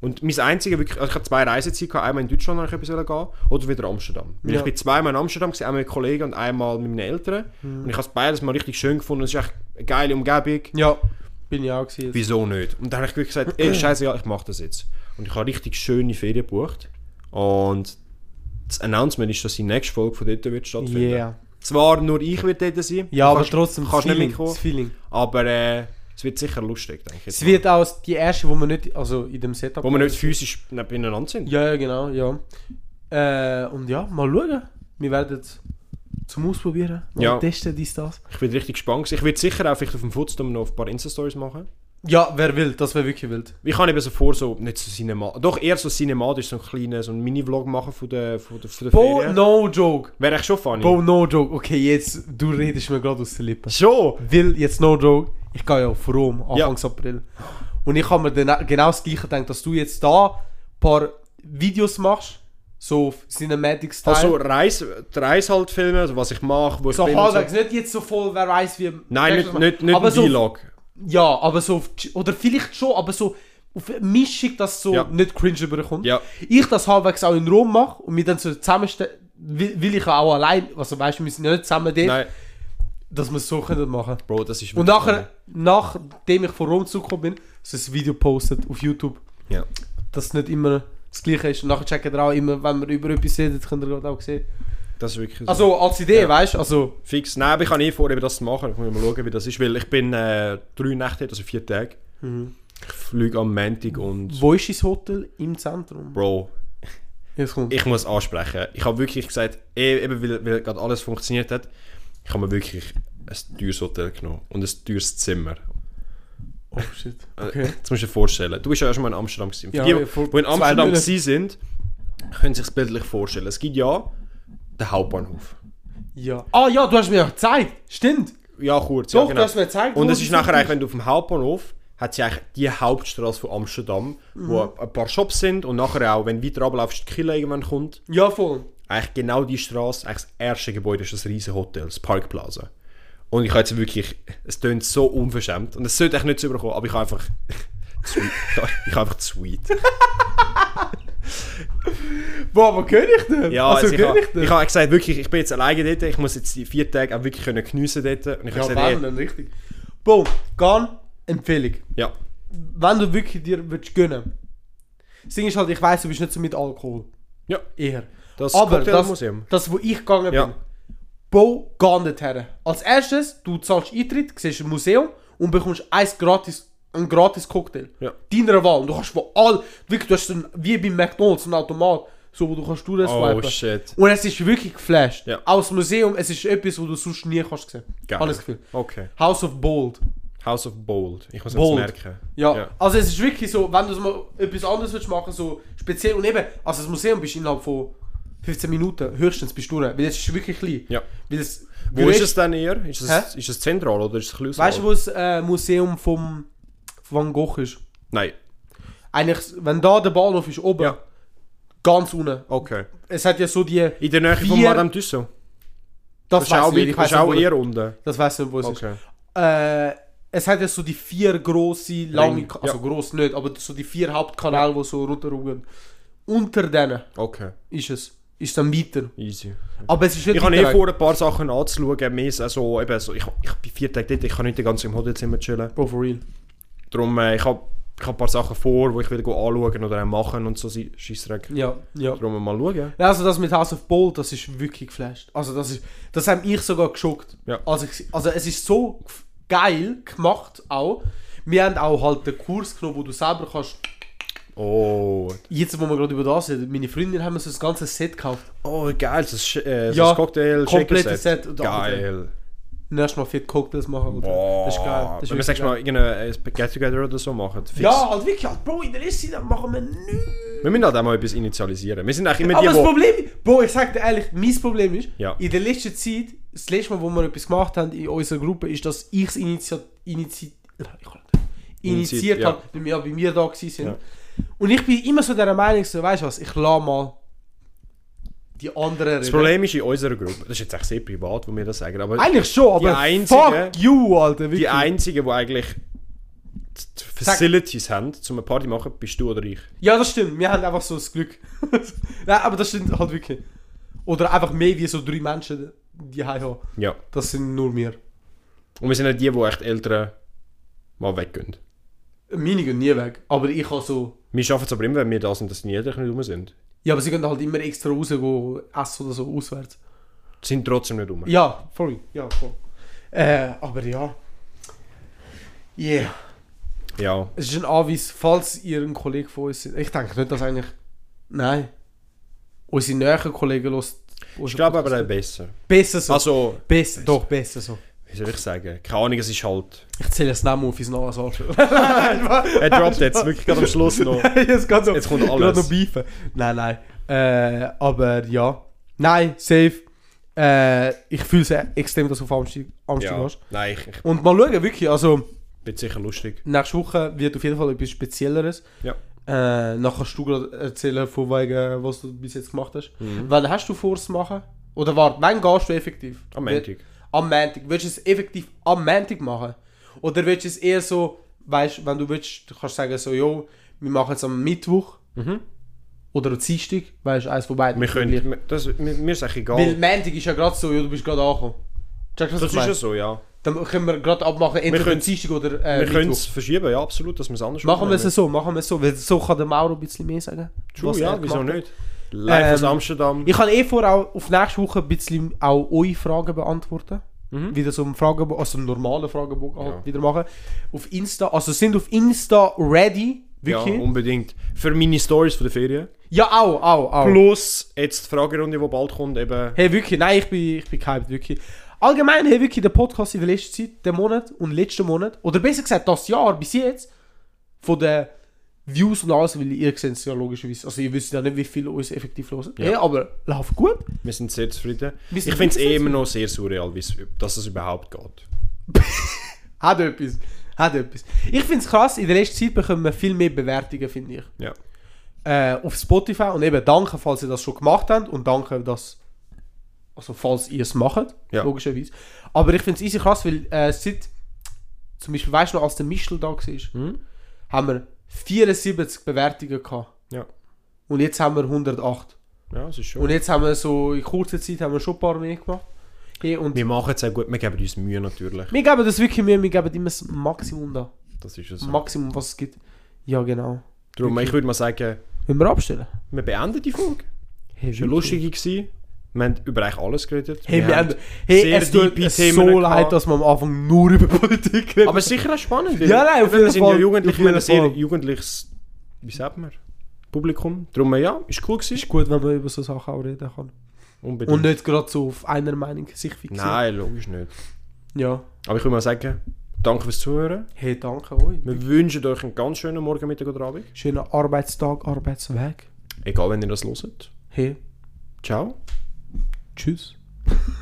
Und mein einziger, wirklich, also ich hatte zwei Reisezeiten, gehabt, einmal in Deutschland habe ich etwas gehen oder wieder Amsterdam. Weil Ja. Ich bin zweimal in Amsterdam, gewesen, einmal mit Kollegen und einmal mit meinen Eltern. Mhm. Und ich habe es beides mal richtig schön gefunden. Es ist echt eine geile Umgebung. Ja, bin ich auch gewesen. Wieso nicht? Und dann habe ich wirklich gesagt, ey, scheiße, ich mache das jetzt. Und ich habe richtig schöne Ferien gebucht. Und das Announcement ist, dass die nächste Folge von dort wird stattfinden. Yeah. Zwar nur ich werde dort sein. Ja, aber kannst- trotzdem das kannst nicht Feeling, das Feeling. Aber äh, es wird sicher lustig, denke ich. Es wird auch die erste, wo wir nicht, also in dem Setup... Wo wir nicht physisch beieinander sind. Ja, ja, genau, ja. Äh, und ja, mal schauen. Wir werden zum Ausprobieren, mal Ja. testen, dies, das. Ich bin richtig gespannt. Ich werde sicher auch vielleicht auf dem Footstorm noch ein paar Insta-Stories machen. Ja, wer will, das wäre wirklich wild. Ich kann eben so vor, so, nicht so Cinema, doch eher so cinematisch, so einen kleinen so einen Mini-Vlog machen von der, von der, von der Bo, Ferien. no joke. Wäre echt schon funny. Bo, no joke. Okay, jetzt, du redest mir gerade aus den Lippen. Schon? Will, jetzt no joke, ich gehe ja auf Rom, Ja. Anfangs April. Und ich habe mir dann genau das gleiche gedacht, dass du jetzt da ein paar Videos machst, so auf Cinematic Style. Also Reis, die Reise halt filmen, also was ich mache, wo ich so bin. und halbwegs, nicht jetzt so voll, wer weiß wie... Nein, nicht, nicht, nicht aber so, Vlog. Ja, aber so, auf, oder vielleicht schon, aber so auf eine Mischung, dass so Ja. nicht cringe überkommt. Ja. Ich das halbwegs auch in Rom mache und mir dann so zusammenstellen, will, will ich auch allein, also weißt du, wir sind ja nicht zusammen dort, Nein, dass wir es so können machen. Bro, das ist Und nachher, nachdem ich von Rom zurückgekommen bin, so ein Video postet auf YouTube. Ja. dass es nicht immer das gleiche ist. Und nachher checken ihr auch immer, wenn wir über etwas redet, könnt ihr auch sehen. Das ist wirklich so. Also als Idee, Ja. weißt du, also... Fix. Nein, aber ich habe eh vor, eben das zu machen. Ich muss mal schauen, wie das ist. Weil ich bin äh, drei Nächte, also vier Tage. Ich fliege am Montag und... Wo ist dein Hotel? Im Zentrum. Bro, ich muss ansprechen. Ich habe wirklich gesagt, eh, eben weil, weil gerade alles funktioniert hat, ich habe mir wirklich ein teures Hotel genommen und ein teures Zimmer. Oh shit. Äh, Okay. Jetzt musst du dir vorstellen. Du bist ja auch schon mal in Amsterdam gewesen. Ja, die, die in Amsterdam gewesen sind, können sich das bildlich vorstellen. Es gibt ja den Hauptbahnhof. Ja. Ah ja, du hast mir ja gezeigt. Stimmt. Ja, kurz. Doch, ja, genau. du hast mir gezeigt. Und es ist nachher eigentlich, wenn du auf dem Hauptbahnhof hat sie eigentlich die Hauptstraße von Amsterdam, wo ein paar Shops sind und nachher auch, wenn du weiter ablaufst, die Kille irgendwann kommt. Ja, voll. Eigentlich genau die Straße, eigentlich das erste Gebäude ist das riesen Hotel, das Parkplaza. Und ich habe jetzt wirklich, es tönt so unverschämt und es sollte echt nicht so überkommen, aber ich habe einfach ich habe einfach sweet. Boah, aber gönn ich dir? Ja, also also ich habe ich dir? ich hab gesagt, wirklich, ich bin jetzt alleine dort, ich muss jetzt die vier Tage auch wirklich können geniessen dort. Und ich ja, habe gesagt, wenn, dann richtig. Bro, Gan, Empfehlung. ja, Wenn du wirklich dir willst gönnen. Das Ding ist halt, ich weiss, du bist nicht so mit Alkohol. ja, Eher. Das Aber das, das, wo ich gegangen Ja. bin, Bro, geh nicht her. Als erstes, du zahlst Eintritt, siehst ein Museum und bekommst eins gratis, einen gratis Cocktail. Ja. Deiner Wahl. Und du kannst von all, wirklich, du hast so ein, wie bei McDonalds, einen Automat, so, wo du kannst du das Oh swipen. shit. Und es ist wirklich geflasht. Ja. Aus Museum, es ist etwas, wo du sonst nie kannst sehen. Geil. Das Gefühl. Okay. House of Bold. House of Bold. Ich muss Bold. jetzt merken. Ja, Ja. also es ist wirklich so, wenn du mal etwas anderes willst machen, so speziell und eben, also das Museum bist du innerhalb von 15 Minuten höchstens bist du weil es ist wirklich klein. Ja. Weil es, Wo ist es denn eher? Ist es, Hä? ist es zentral oder ist es ein bisschen Weißt du, wo das äh, Museum vom Van Gogh ist? Nein. Eigentlich, wenn da der Bahnhof ist, oben, Ja. ganz unten. Okay. Es hat ja so die, In der Nähe von Vier- Madame Tussauds. das, Das ist auch, weiß ich nicht, weit- ich das weiß ist auch wo- eher unten. das weiß nicht, wo es Okay. ist. Äh, es hat ja so die vier grosse, lange, Ring, also ja. gross nicht, aber so die vier Hauptkanäle, die so runterruhen. Unter denen Okay. ist es, ist dann weiter. Easy. Aber es ist nicht Ich habe eh vor, ein paar Sachen anzuschauen. Mehr also, eben so, ich, ich bin vier Tage dort, ich kann nicht den ganzen im Hotelzimmer chillen. Bro, for real. Darum, äh, ich habe ich hab ein paar Sachen vor, die ich will anschauen oder auch machen und so Scheissdreck. Ja, ja. Darum mal schauen. Ja, Also das mit House of Bold, das ist wirklich geflasht. Also das ist, das hat mich sogar geschockt. Ja. Also, ich, also es ist so geil gemacht auch. Wir haben auch halt den Kurs genommen, wo du selber kannst. Oh, Jetzt, wo wir gerade über das reden, meine Freundin haben mir so das ganze Set gekauft. oh geil, das ist äh, Ja, ein Cocktail komplettes Set. Und Geil. Nächstes Mal vier Cocktails machen. Boah. Das ist geil. Das ist Wenn wir sagst mal irgendein äh, Get-Together oder so machen. Fix. Ja, halt wirklich, halt, Bro, in der Liste dann machen wir nichts. Wir müssen halt auch mal etwas initialisieren. Wir sind eigentlich immer Aber die, das wo... Problem, Bro, ich sag dir ehrlich, mein Problem ist, Ja. in der letzten Zeit, das letzte Mal, wo wir etwas gemacht haben in unserer Gruppe, ist, dass ich es initiiert, ja. habe, weil wir bei mir da gewesen sind. Ja. Und ich bin immer so der Meinung, so, weißt du was, ich lasse mal die anderen Das. Problem ist in unserer Gruppe, das ist jetzt echt sehr privat, wo wir das sagen, aber Eigentlich schon, aber einzige- fuck you, Alter, wirklich. die einzigen, die eigentlich die Facilities haben, um eine Party zu machen, bist du oder ich. Ja, das stimmt, wir haben einfach so das Glück. Nein, aber das stimmt halt wirklich. Oder einfach mehr wie so drei Menschen, die haben. Ja. Das sind nur wir. Und wir sind nicht die, die echt Eltern mal weggehen. Meine gehen nie weg, aber ich habe so... Wir schaffen es aber immer, wenn wir da sind, dass die Eltern nicht rum sind. Ja, aber sie gehen halt immer extra raus, go essen oder so, auswärts. Sind trotzdem nicht rum. Ja, voll. Ja, voll. Äh, aber ja. Yeah. Ja. Es ist ein Anweis, falls ihr ein Kollege von uns seid. Ich denke nicht, dass eigentlich... Nein. Unsere näheren Kollegen los. Ich glaube aber besser. Besser so. Also, besser, doch, besser so. Wie soll ich sagen? Keine Ahnung, es ist halt... Ich zähle es nicht auf ins Neues anstellen. Er droppt jetzt wirklich gerade am Schluss noch. jetzt, so, Jetzt kommt alles. noch beefen. Nein, nein. Äh, aber ja. Nein, safe. Äh, ich fühle es extrem, dass du auf Amsterdam Ja. hast. Nein, ich, ich Und mal schauen, wirklich, also bin sicher lustig. nächste Woche wird auf jeden Fall etwas Spezielleres. Ja. Äh, nachher kannst du gerade erzählen, von wegen, was du bis jetzt gemacht hast. Mhm. Wann hast du vor, es zu machen? Oder warte, wann gehst du effektiv? Am Montag. Am Montag. Willst du es effektiv am Montag machen? Oder willst du es eher so, weißt du, wenn du willst, du kannst sagen so, jo, wir machen es am Mittwoch Mhm. oder am Dienstag, weißt du, eins von beiden. Wir können... Das, mir, mir ist eigentlich Weil egal. Montag ist ja gerade so, ja, du bist gerade angekommen. Du, was Das ist ja so, ja. Dann können wir gerade abmachen, entweder können- Dienstag oder äh, wir können es verschieben, ja, absolut, dass wir es anders Machen wir aufnehmen. es so, machen wir es so, weil so kann der Mauro ein bisschen mehr sagen. True, ja, wieso nicht? Live aus Ähm, Amsterdam. Ich kann eh vor, auch auf nächste Woche ein bisschen auch eure Fragen beantworten. Mhm. Wieder so einen Fragebogen, also einen normalen Fragebogen halt Ja. wieder machen. Auf Insta, also sind auf Insta ready, Ja, wirklich? Ja, unbedingt. Für meine Stories von der Ferien. auch, auch, auch. Plus jetzt die Fragerunde, die bald kommt, eben... Hey, wirklich, nein, ich bin, ich bin gehypt, wirklich. Allgemein, hey, wirklich, der Podcast in der letzten Zeit, der Monat und letzten Monat, oder besser gesagt, das Jahr bis jetzt, von den Views und alles, weil ihr seht es ja logischerweise, also ihr wisst ja nicht, wie viel uns effektiv hören. Ja. Hey, aber läuft gut. Wir sind sehr zufrieden. Ich finde es eh immer noch sehr surreal, dass es überhaupt geht. Hat etwas. Hat etwas. Ich finde es krass, in der letzten Zeit bekommen wir viel mehr Bewertungen, finde ich. Ja. Äh, auf Spotify und eben danke, falls ihr das schon gemacht habt und danke, dass. Also, falls ihr es macht, Ja. logischerweise. Aber ich finde es easy krass, weil äh, seit. Zum Beispiel, weißt du noch, als der Michel da war, Hm? haben wir 74 Bewertungen gehabt. Ja. Und jetzt haben wir 108. Ja, das ist schon. Und jetzt haben wir so, in kurzer Zeit haben wir schon ein paar mehr gemacht. Hey, und wir machen es auch gut, wir geben uns Mühe natürlich. wir geben das wirklich Mühe, wir geben immer das Maximum da. Das ist es. Das Maximum, was es gibt. Ja, genau. Darum, ich würde mal sagen, Wollen wir abstellen? wir beenden die Folge. Hey, war gewesen. Wir haben über eigentlich alles geredet. Hey, wir haben, hey es tut so gehabt. leid, dass wir am Anfang nur über Politik reden. Aber sicher auch spannend. Ja, nein, auf wir jeden sind Fall, ja jugendlich, wir haben ein sehr jugendliches, wie sagt man, Publikum. Darum, ja, ist cool gewesen. ist gut, wenn man über so Sachen auch reden kann. Unbedingt. Und nicht gerade so auf einer Meinung sich fixieren. Nein, logisch nicht. Ja. Aber ich würde mal sagen, danke fürs Zuhören. Hey, danke euch. Wir wünschen euch einen ganz schönen Morgen, Mittag oder Abend. Schönen Arbeitstag, Arbeitsweg. Egal, wenn ihr das hört. Hey, Ciao. Tschüss.